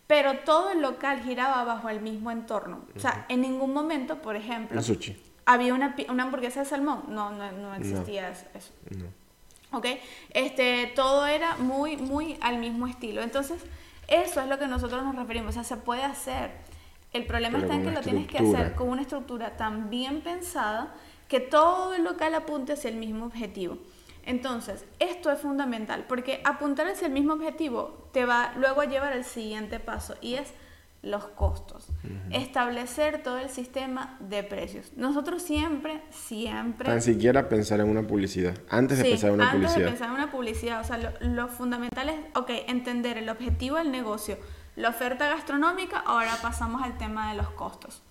Pero todo el local giraba bajo el mismo entorno. O sea, en ningún momento, por ejemplo... Había una, una hamburguesa de salmón. No, no, no existía eso. No. ¿Ok? Este, todo era muy, muy al mismo estilo. Entonces, eso es lo que nosotros nos referimos, o sea, se puede hacer. El problema está en que lo tienes que hacer con una estructura tan bien pensada que todo el local apunte hacia el mismo objetivo. Entonces, esto es fundamental, porque apuntar hacia el mismo objetivo te va luego a llevar al siguiente paso y es los costos, establecer todo el sistema de precios. Nosotros siempre, siempre... Tan siquiera pensar en una publicidad, antes de pensar en una publicidad. Antes de pensar en una publicidad, o sea, lo, fundamental es, ok, entender el objetivo del negocio, la oferta gastronómica, ahora pasamos al tema de los costos.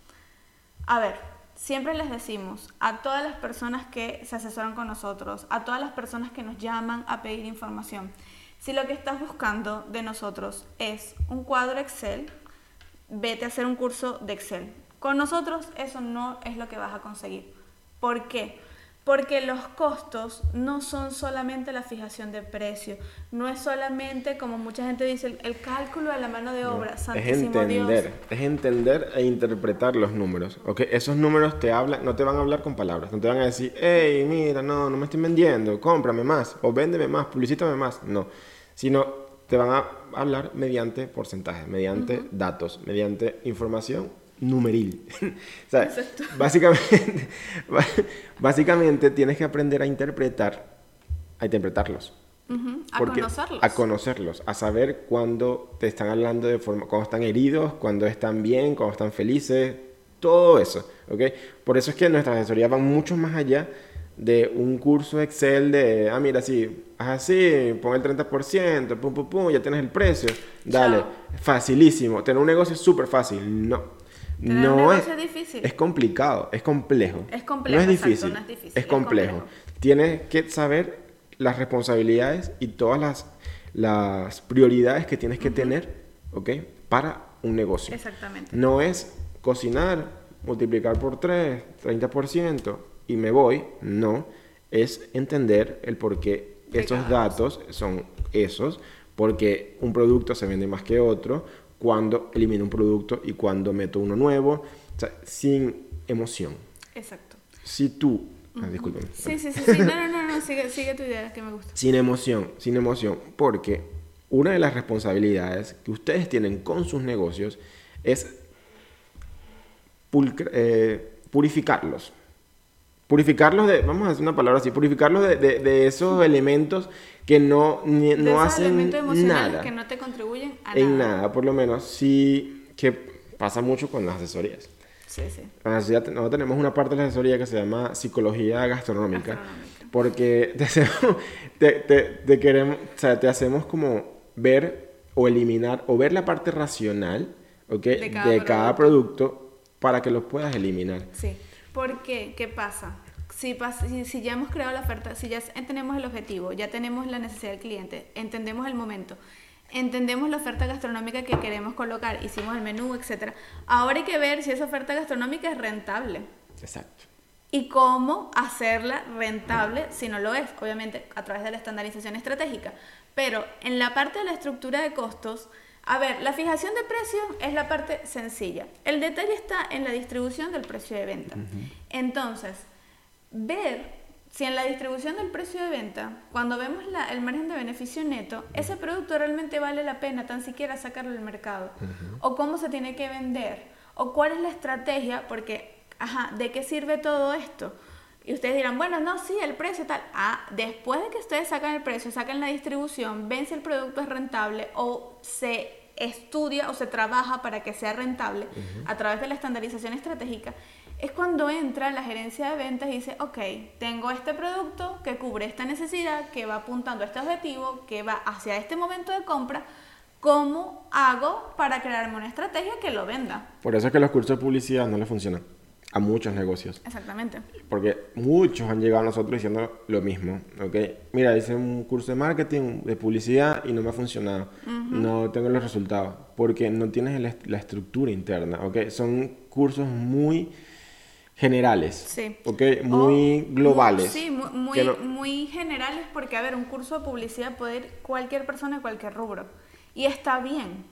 A ver, siempre les decimos a todas las personas que se asesoran con nosotros, a todas las personas que nos llaman a pedir información, si lo que estás buscando de nosotros es un cuadro Excel, vete a hacer un curso de Excel. Con nosotros eso no es lo que vas a conseguir. ¿Por qué? Porque los costos no son solamente la fijación de precio, no es solamente, como mucha gente dice, el, cálculo de la mano de obra. es entender, es entender e interpretar los números. ¿okay? Esos números te hablan, no te van a hablar con palabras, no te van a decir, hey, mira, no, no me estoy vendiendo, cómprame más, o véndeme más, publicítame más. No, sino te van a hablar mediante porcentajes, mediante datos, mediante información numeril. o sea, básicamente, básicamente tienes que aprender a interpretar, a interpretarlos. A conocerlos. A conocerlos, a saber cuándo te están hablando de forma, cuando están heridos, cuándo están bien, cuándo están felices, todo eso, ¿ok? Por eso es que nuestras asesorías van mucho más allá de un curso Excel de, ah, mira, sí, haz así, pon el 30%, pum, pum, pum, ya tienes el precio. Dale, facilísimo. Tener un negocio es súper fácil. No. no es, difícil. Es complicado, es complejo. Es complejo. No es difícil. es, difícil, es, complejo. Tienes que saber las responsabilidades y todas las, las prioridades que tienes que tener, ¿ok? Para un negocio. Exactamente. No es cocinar, multiplicar por 3, 30% y me voy. No. Es entender el por qué esos datos son esos, porque un producto se vende más que otro, cuando elimino un producto y cuando meto uno nuevo, o sea, sin emoción. Exacto. Si tú, ah, discúlpame. Sí, sí, sí, sí, no, no, no, no, sigue, sigue tu idea, que me gusta. Sin emoción, sin emoción, porque una de las responsabilidades que ustedes tienen con sus negocios es eh, purificarlos. Purificarlos de, vamos a hacer una palabra así, purificarlos de, de, esos elementos que no, no hacen nada. que no te contribuyen a en nada. por lo menos. Sí, que pasa mucho con las asesorías. Sí, sí. nosotros tenemos una parte de la asesoría que se llama psicología gastronómica. Porque te hacemos, te, te, queremos, o sea, te hacemos como ver o eliminar o ver la parte racional ¿okay? de, cada, de producto. cada producto para que los puedas eliminar. Sí. ¿Por qué? ¿Qué pasa? Si, si, ya hemos creado la oferta, si ya tenemos el objetivo, ya tenemos la necesidad del cliente, entendemos el momento, entendemos la oferta gastronómica que queremos colocar, hicimos el menú, etc. Ahora hay que ver si esa oferta gastronómica es rentable. Exacto. Y cómo hacerla rentable si no lo es, obviamente a través de la estandarización estratégica. Pero en la parte de la estructura de costos, a ver, la fijación de precios es la parte sencilla. El detalle está en la distribución del precio de venta. Entonces, ver si en la distribución del precio de venta, cuando vemos el margen de beneficio neto, ese producto realmente vale la pena tan siquiera sacarlo al mercado, o cómo se tiene que vender, o cuál es la estrategia, porque ajá, ¿de qué sirve todo esto? Y ustedes dirán, bueno, no, sí, el precio tal. Ah, después de que ustedes sacan el precio, sacan la distribución, ven si el producto es rentable o se estudia o se trabaja para que sea rentable a través de la estandarización estratégica, es cuando entra la gerencia de ventas y dice, ok, tengo este producto que cubre esta necesidad, que va apuntando a este objetivo, que va hacia este momento de compra, ¿cómo hago para crearme una estrategia que lo venda? Por eso es que los cursos de publicidad no le funcionan a muchos negocios. Exactamente. Porque muchos han llegado a nosotros diciendo lo mismo, ¿ok? Mira, hice un curso de marketing, de publicidad y no me ha funcionado. No tengo los resultados. Porque no tienes la estructura interna, ¿ok? Son cursos muy generales, sí. ¿ok? Muy globales. sí, muy, muy generales porque, a ver, un curso de publicidad puede ir cualquier persona de cualquier rubro. Y está bien.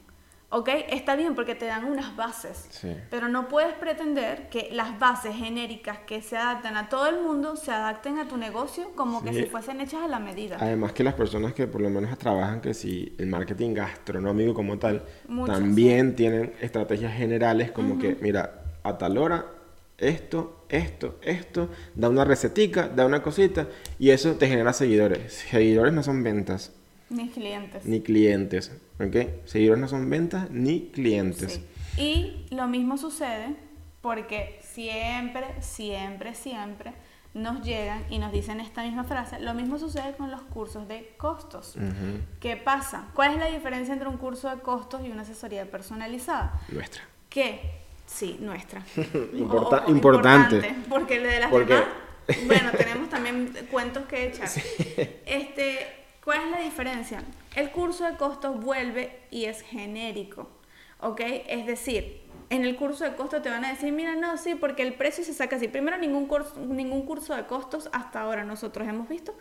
¿Ok? Está bien porque te dan unas bases, pero no puedes pretender que las bases genéricas que se adaptan a todo el mundo se adapten a tu negocio como que si fuesen hechas a la medida. Además que las personas que por lo menos trabajan que si el marketing gastronómico como tal, también tienen estrategias generales como que, mira, a tal hora esto, esto, esto, da una recetica, da una cosita y eso te genera seguidores. Seguidores no son ventas. Ni clientes. Ni clientes, ¿ok? Seguidores no son ventas ni clientes. Y lo mismo sucede porque siempre, siempre, siempre nos llegan y nos dicen esta misma frase. Lo mismo sucede con los cursos de costos. ¿Qué pasa? ¿Cuál es la diferencia entre un curso de costos y una asesoría personalizada? Nuestra. ¿Qué? Sí, nuestra. importante. Porque de las demás, bueno, tenemos también cuentos que echar. Este, ¿Cuál es la diferencia? El curso de costos vuelve y es genérico, ¿ok? Es decir, en el curso de costos te van a decir, mira, no, sí, porque el precio se saca así. Primero, ningún curso, ningún curso de costos hasta ahora nosotros hemos visto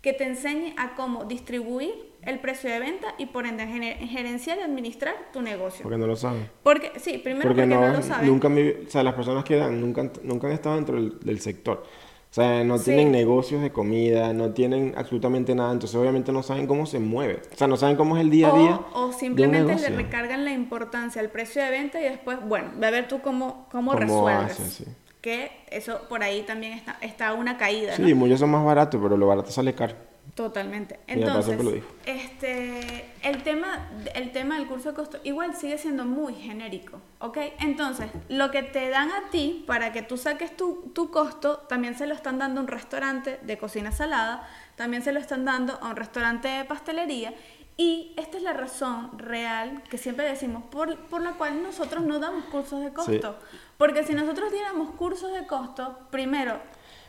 que te enseñe a cómo distribuir el precio de venta y por ende gerenciar y administrar tu negocio. Porque no lo saben. Porque, sí, primero porque, no, lo saben. Nunca, o sea, las personas que dan nunca, nunca han estado dentro del sector. O sea, no tienen negocios de comida, no tienen absolutamente nada, entonces obviamente no saben cómo se mueve. O sea, no saben cómo es el día a día. O, simplemente le recargan la importancia al precio de venta y después, bueno, ve a ver tú cómo, cómo, resuelves. Que eso por ahí también está, está una caída. Sí, muchos son más baratos, pero lo barato sale caro. Totalmente. Entonces, este, el tema, el tema del curso de costo igual sigue siendo muy genérico, ¿ok? Entonces, lo que te dan a ti para que tú saques tu, tu costo, también se lo están dando a un restaurante de cocina salada, también se lo están dando a un restaurante de pastelería y esta es la razón real que siempre decimos por, por la cual nosotros no damos cursos de costo. Porque si nosotros diéramos cursos de costo, primero,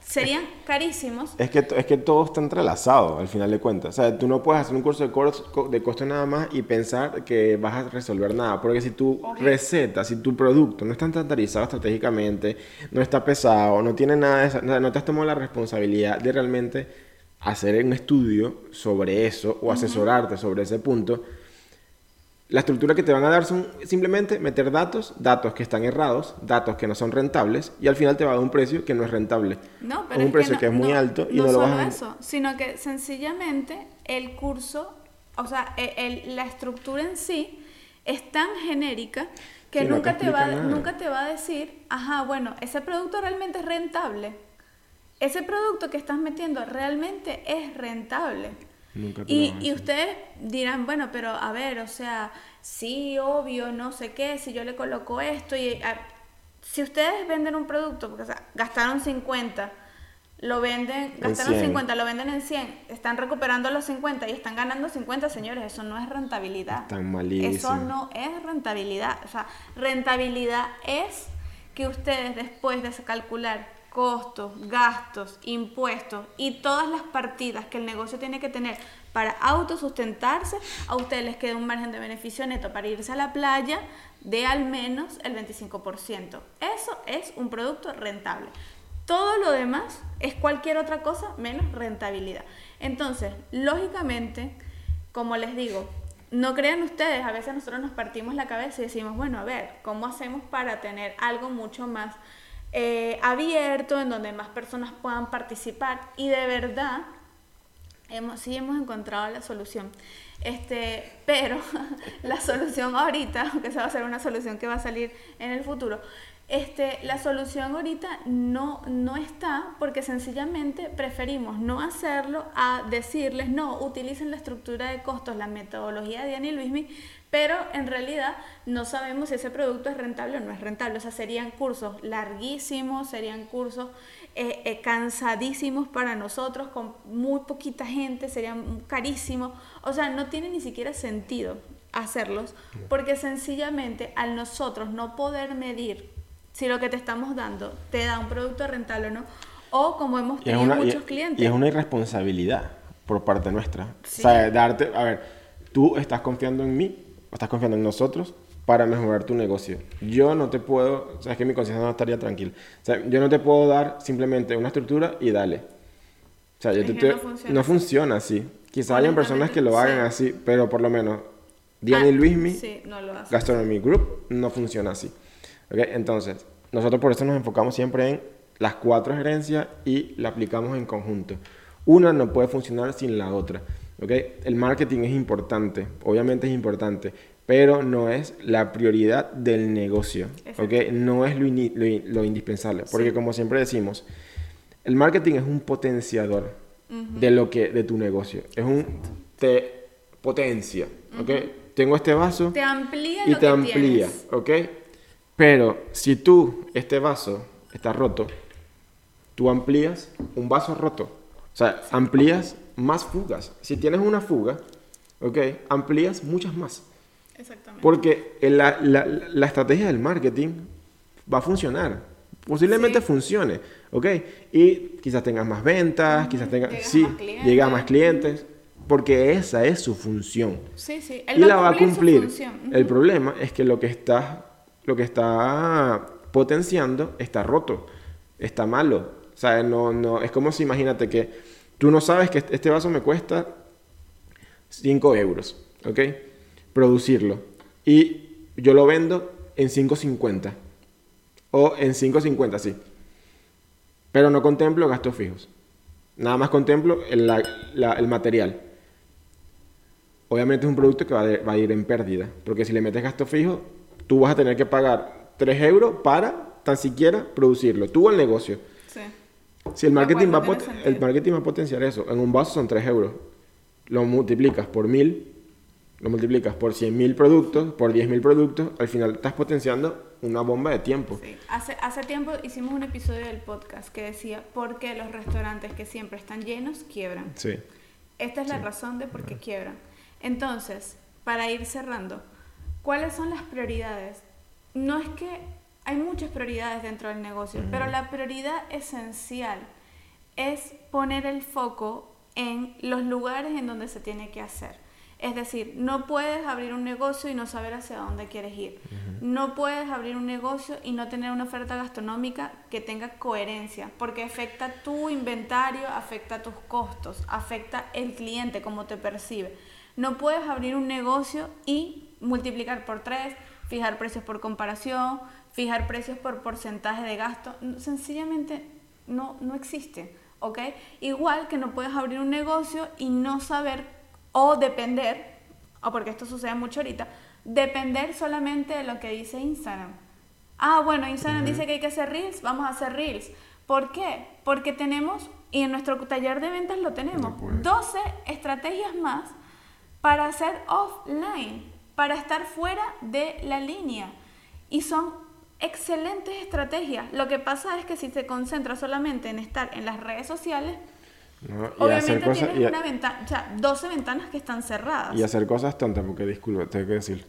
serían carísimos. Es que, es que todo está entrelazado al final de cuentas. O sea, tú no puedes hacer un curso de, costo, de costo nada más y pensar que vas a resolver nada. Porque si tu receta, si tu producto no está estandarizado estratégicamente, no está pesado, no tiene nada de eso, no te has tomado la responsabilidad de realmente hacer un estudio sobre eso o asesorarte sobre ese punto, la estructura que te van a dar son simplemente meter datos, datos que están errados, datos que no son rentables y al final te va a dar un precio que no es rentable. No, pero un precio que, es muy alto y no, lo vas a... eso, sino que sencillamente el curso, o sea, e, la estructura en sí es tan genérica que nunca, te va, nunca te va a decir, ajá, bueno, ese producto realmente es rentable. Ese producto que estás metiendo realmente es rentable y, ustedes dirán, bueno, pero a ver, o sea, sí, obvio, no sé qué, si yo le coloco esto y... si ustedes venden un producto, porque gastaron 50, lo venden, gastaron 50, lo venden en 100, están recuperando los 50 y están ganando 50, señores, eso no es rentabilidad. Tan malísimo. Eso no es rentabilidad. O sea, rentabilidad es que ustedes después de calcular costos, gastos, impuestos y todas las partidas que el negocio tiene que tener para autosustentarse, a ustedes les queda un margen de beneficio neto para irse a la playa de al menos el 25%. Eso es un producto rentable. Todo lo demás es cualquier otra cosa menos rentabilidad. Entonces, lógicamente, como les digo, no crean ustedes, a veces nosotros nos partimos la cabeza y decimos, bueno, a ver, ¿cómo hacemos para tener algo mucho más eh, abierto, en donde más personas puedan participar y de verdad hemos, sí hemos encontrado la solución. Este, pero la solución ahorita, aunque se va a ser una solución que va a salir en el futuro, Este, la solución ahorita no, no está porque sencillamente preferimos no hacerlo a decirles, no, utilicen la estructura de costos, la metodología de Diana Luismi, pero en realidad no sabemos si ese producto es rentable o no es rentable. O sea, serían cursos larguísimos, serían cursos eh, eh, cansadísimos para nosotros, con muy poquita gente, serían carísimos. O sea, no tiene ni siquiera sentido hacerlos, porque sencillamente al nosotros no poder medir si lo que te estamos dando te da un producto rentable o no, o como hemos tenido muchos clientes. Y es una irresponsabilidad por parte nuestra. O sea, darte, a ver, tú estás confiando en mí, estás confiando en nosotros para mejorar tu negocio. Yo no te puedo, o sea, es que mi conciencia no estaría tranquila. O sea, yo no te puedo dar simplemente una estructura y dale. O sea, yo te, no, funciona, no funciona así. Quizá hayan personas que lo hagan así, pero por lo menos Diana y ah, Luismi, sí, no Gastronomy Group, no funciona así. ¿Okay? Entonces, nosotros por eso nos enfocamos siempre en las cuatro gerencias y la aplicamos en conjunto. Una no puede funcionar sin la otra. ¿Okay? El marketing es importante, obviamente es importante, pero no es la prioridad del negocio. ¿okay? No es lo, lo, indispensable. Porque como siempre decimos, el marketing es un potenciador de lo que de tu negocio. Es un te potencia, ¿ok? Tengo este vaso te amplía y te amplía, ¿ok? Pero si tú, este vaso está roto, tú amplías un vaso roto. O sea, amplías más fugas. Si tienes una fuga, ¿ok? Amplías muchas más. Exactamente. Porque la, la, la estrategia del marketing va a funcionar. Posiblemente funcione, ¿ok? Y quizás tengas más ventas, quizás tengas... Sí, llega a más clientes porque esa es su función. Sí, sí. y la va a cumplir. El problema es que lo que está lo que está potenciando está roto, está malo. O sea, no, no, es como si imagínate que tú no sabes que este vaso me cuesta 5 euros, ¿ok? Producirlo. Y yo lo vendo en 5.50. O en 5.50, sí. Pero no contemplo gastos fijos. Nada más contemplo el, el material. Obviamente es un producto que va, va a ir en pérdida. Porque si le metes gasto fijo, tú vas a tener que pagar 3 euros para tan siquiera producirlo, tú el negocio. Sí. Si el marketing, va a el marketing va a potenciar eso, en un vaso son 3 euros, lo multiplicas por 1000, lo multiplicas por 100.000 productos, por 10.000 productos, al final estás potenciando una bomba de tiempo. Sí. Hace, hace tiempo hicimos un episodio del podcast que decía por qué los restaurantes que siempre están llenos quiebran. Sí. Esta es la razón de por qué quiebran. Entonces, para ir cerrando, ¿Cuáles son las prioridades? No es que hay muchas prioridades dentro del negocio, pero la prioridad esencial es poner el foco en los lugares en donde se tiene que hacer. Es decir, no puedes abrir un negocio y no saber hacia dónde quieres ir. No puedes abrir un negocio y no tener una oferta gastronómica que tenga coherencia, porque afecta tu inventario, afecta tus costos, afecta el cliente, cómo te percibe. No puedes abrir un negocio y multiplicar por tres, fijar precios por comparación, fijar precios por porcentaje de gasto, sencillamente no, no existe, ¿ok? Igual que no puedes abrir un negocio y no saber o depender, o porque esto sucede mucho ahorita, depender solamente de lo que dice Instagram. Ah, bueno, Instagram dice que hay que hacer reels, vamos a hacer reels. ¿Por qué? Porque tenemos, y en nuestro taller de ventas lo tenemos, 12 estrategias más para hacer offline para estar fuera de la línea. Y son excelentes estrategias. Lo que pasa es que si se concentra solamente en estar en las redes sociales, obviamente tienes una ventana, o sea, 12 ventanas que están cerradas. Y hacer cosas tontas, porque disculpa, tengo que decir.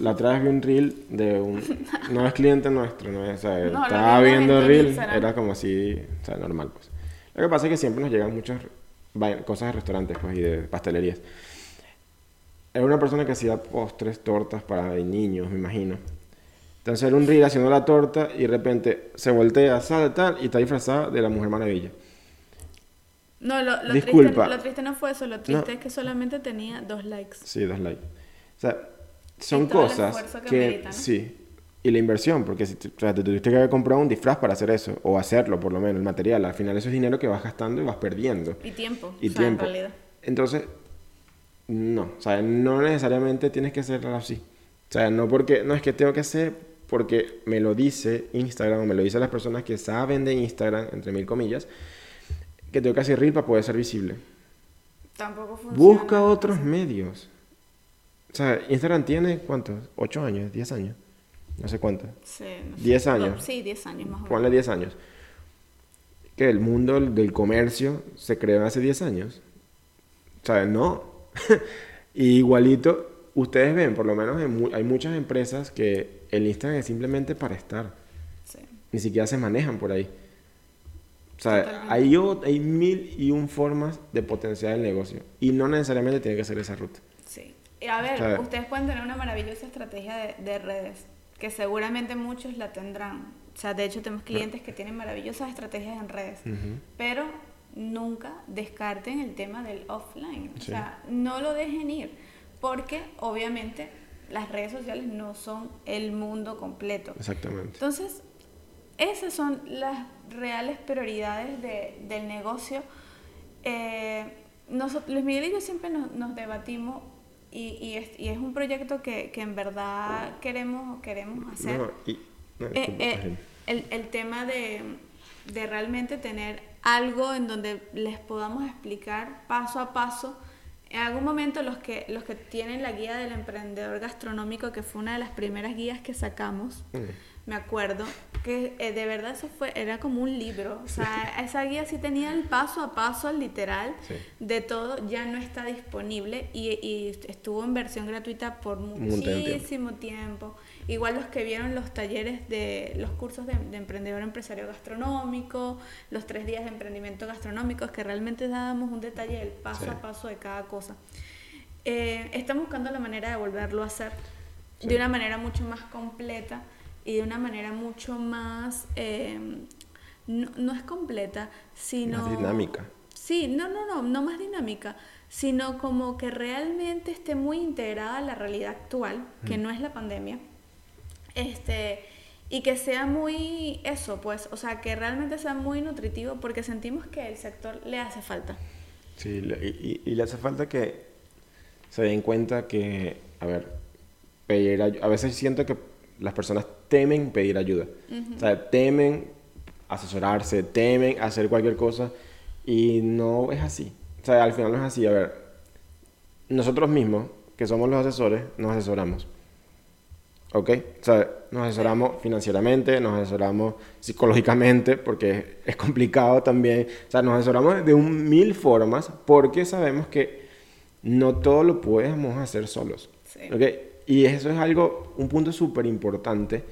La otra vez vi un reel de un... No es cliente nuestro, ¿no? O sea, estaba viendo el reel, era como así, o sea, normal, pues. Lo que pasa es que siempre nos llegan muchas cosas de restaurantes, pues, y de pastelerías. Era una persona que hacía postres, tortas para niños, me imagino. Entonces era un reel haciendo la torta y de repente se voltea, sale tal y está disfrazada de la Mujer Maravilla. No, lo, Triste, lo triste no fue eso, lo triste es que solamente tenía dos likes. Sí, dos likes. O sea, son cosas que, sí. Y la inversión, porque si, o sea, te tuviste que haber comprado un disfraz para hacer eso, o hacerlo por lo menos, el material. Al final eso es dinero que vas gastando y vas perdiendo. Y tiempo. Y tiempo. Entonces, no, o sea, no necesariamente tienes que hacerlo así. O sea, no porque, no es que tengo que hacer porque me lo dice Instagram o me lo dicen las personas que saben de Instagram, entre mil comillas, que tengo que hacer reel para poder ser visible. Tampoco funciona. Busca otros medios. O sea, Instagram tiene, ¿cuántos? ¿8 años? ¿10 años? No sé cuántos. Sí, no sé. 10 años. No, sí, 10 años más o menos. Ponle 10 años. Que el mundo del comercio se creó hace 10 años. O sea, no. y igualito, ustedes ven, por lo menos mu- hay muchas empresas que el Instagram es simplemente para estar. Sí. Ni siquiera se manejan por ahí. O sea, hay, o- hay mil y un formas de potenciar el negocio. Y no necesariamente tiene que ser esa ruta. Sí. Y a ver, Claro. ustedes pueden tener una maravillosa estrategia de, de redes, que seguramente muchos la tendrán. O sea, de hecho tenemos clientes que tienen maravillosas estrategias en redes, pero nunca descarten el tema del offline. O sea, no lo dejen ir, porque obviamente las redes sociales no son el mundo completo. Exactamente. Entonces, esas son las reales prioridades de- del negocio. Eh, noso- Luis Miguel y yo siempre nos, nos debatimos y, y es, y es un proyecto que, que en verdad queremos, queremos hacer. No, y- no, Eh, eh, el, el tema de, de realmente tener algo en donde les podamos explicar paso a paso. En algún momento los que, los que tienen la guía del emprendedor gastronómico, que fue una de las primeras guías que sacamos, Mm. me acuerdo, que eh, de verdad eso fue, era como un libro. O sea, esa guía sí tenía el paso a paso, literal, Sí. de todo, ya no está disponible y, y estuvo en versión gratuita por tiempo. muchísimo tiempo. Igual los que vieron los talleres de los cursos de, de emprendedor empresario gastronómico, los tres días de emprendimiento gastronómico, que realmente dábamos un detalle del paso Sí. a paso de cada cosa. Eh, estamos buscando la manera de volverlo a hacer Sí. de una manera mucho más completa y de una manera mucho más... eh, no, no es completa, sino... Más dinámica. Sí, no, no, no, no más dinámica, sino como que realmente esté muy integrada a la realidad actual, que no es la pandemia, este, y que sea muy eso, pues, o sea, que realmente sea muy nutritivo porque sentimos que el sector le hace falta. Sí, y, y- y le hace falta que se den cuenta que, a ver, pedir a veces siento que las personas temen pedir ayuda. O sea, temen asesorarse, temen hacer cualquier cosa y no es así. O sea, al final no es así. A ver, nosotros mismos, que somos los asesores, nos asesoramos. ¿Ok? O sea, nos asesoramos financieramente, nos asesoramos psicológicamente, porque es complicado también. O sea, nos asesoramos de un mil formas, porque sabemos que no todo lo podemos hacer solos. Sí. ¿Ok? Y eso es algo, un punto súper importante,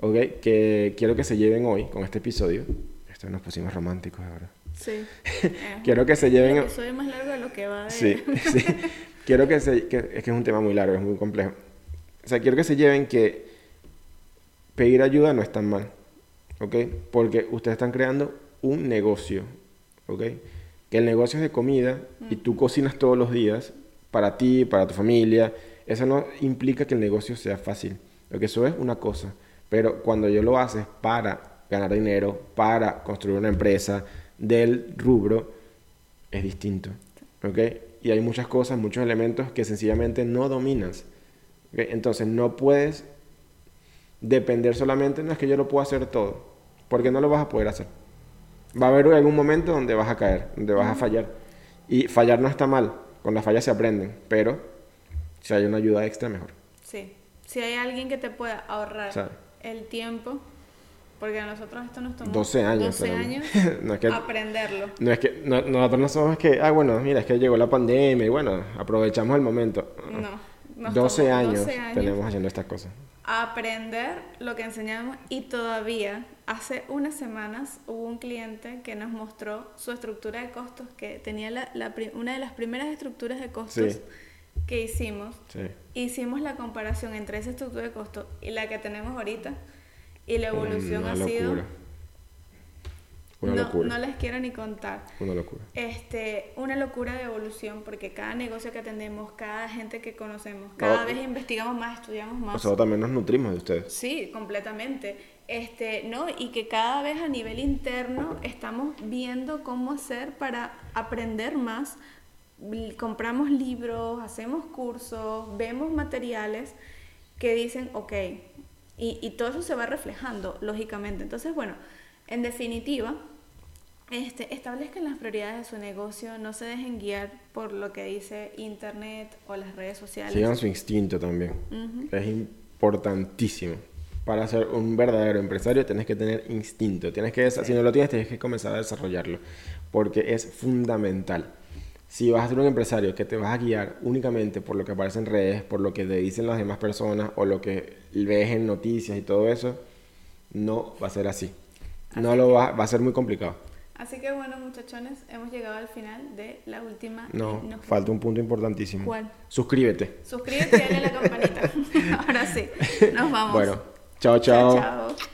¿ok? Que quiero que se lleven hoy con este episodio. Esto nos pusimos románticos ahora. Sí. Quiero que se lleven... Episodio más largo de lo que va de... Sí, sí. Quiero que se... que- es que es un tema muy largo, es muy complejo. O sea, quiero que se lleven que pedir ayuda no es tan mal, ¿ok? Porque ustedes están creando un negocio, ¿ok? Que el negocio es de comida y tú cocinas todos los días para ti, para tu familia. Eso no implica que el negocio sea fácil, porque eso es una cosa. Pero cuando yo lo haces para ganar dinero, para construir una empresa del rubro, es distinto, ¿ok? Y hay muchas cosas, muchos elementos que sencillamente no dominas. Entonces no puedes depender solamente, no es que yo lo puedo hacer todo, porque no lo vas a poder hacer. Va a haber algún momento donde vas a caer, donde vas a fallar. Y fallar no está mal, con las fallas se aprenden, pero si hay una ayuda extra, mejor. Sí. Si hay alguien que te pueda ahorrar el tiempo, porque a nosotros esto nos tomó 12 años. 12 pero- años no es que aprenderlo. No es que no- nosotros no somos que, ah, bueno, mira, es que llegó la pandemia y bueno, aprovechamos el momento. No. Nos 12 tomó años, 12 años tenemos haciendo estas cosas. aprender lo que enseñamos y todavía hace unas semanas hubo un cliente que nos mostró su estructura de costos que tenía la, una de las primeras estructuras de costos Sí. que hicimos Sí. hicimos la comparación entre esa estructura de costos y la que tenemos ahorita y la evolución Una ha sido. Una no, locura. no les quiero ni contar Una locura. este, una locura de evolución porque cada negocio que atendemos, cada gente que conocemos, cada No. vez investigamos más, estudiamos más. Nosotros también nos nutrimos de ustedes. Sí, completamente. Este, ¿no? Y que cada vez a nivel interno estamos viendo cómo hacer para aprender más. Compramos libros, hacemos cursos, vemos materiales que dicen, ok, Y, y todo eso se va reflejando, lógicamente. Entonces, bueno, en definitiva, este, establezcan las prioridades de su negocio, no se dejen guiar por lo que dice internet o las redes sociales. Sigan su instinto también. Es importantísimo. Para ser un verdadero empresario tienes que tener instinto. Tienes que, Si no lo tienes, tienes que comenzar a desarrollarlo. Porque es fundamental. Si vas a ser un empresario que te vas a guiar únicamente por lo que aparece en redes, por lo que te dicen las demás personas o lo que ves en noticias y todo eso, no va a ser así. No lo va, va a ser muy complicado. Así que bueno, muchachones, hemos llegado al final de la última. No, falta un punto importantísimo. ¿Cuál? Suscríbete. Suscríbete y dale a la campanita. Ahora sí, nos vamos. Bueno, chao, chao. chao, chao.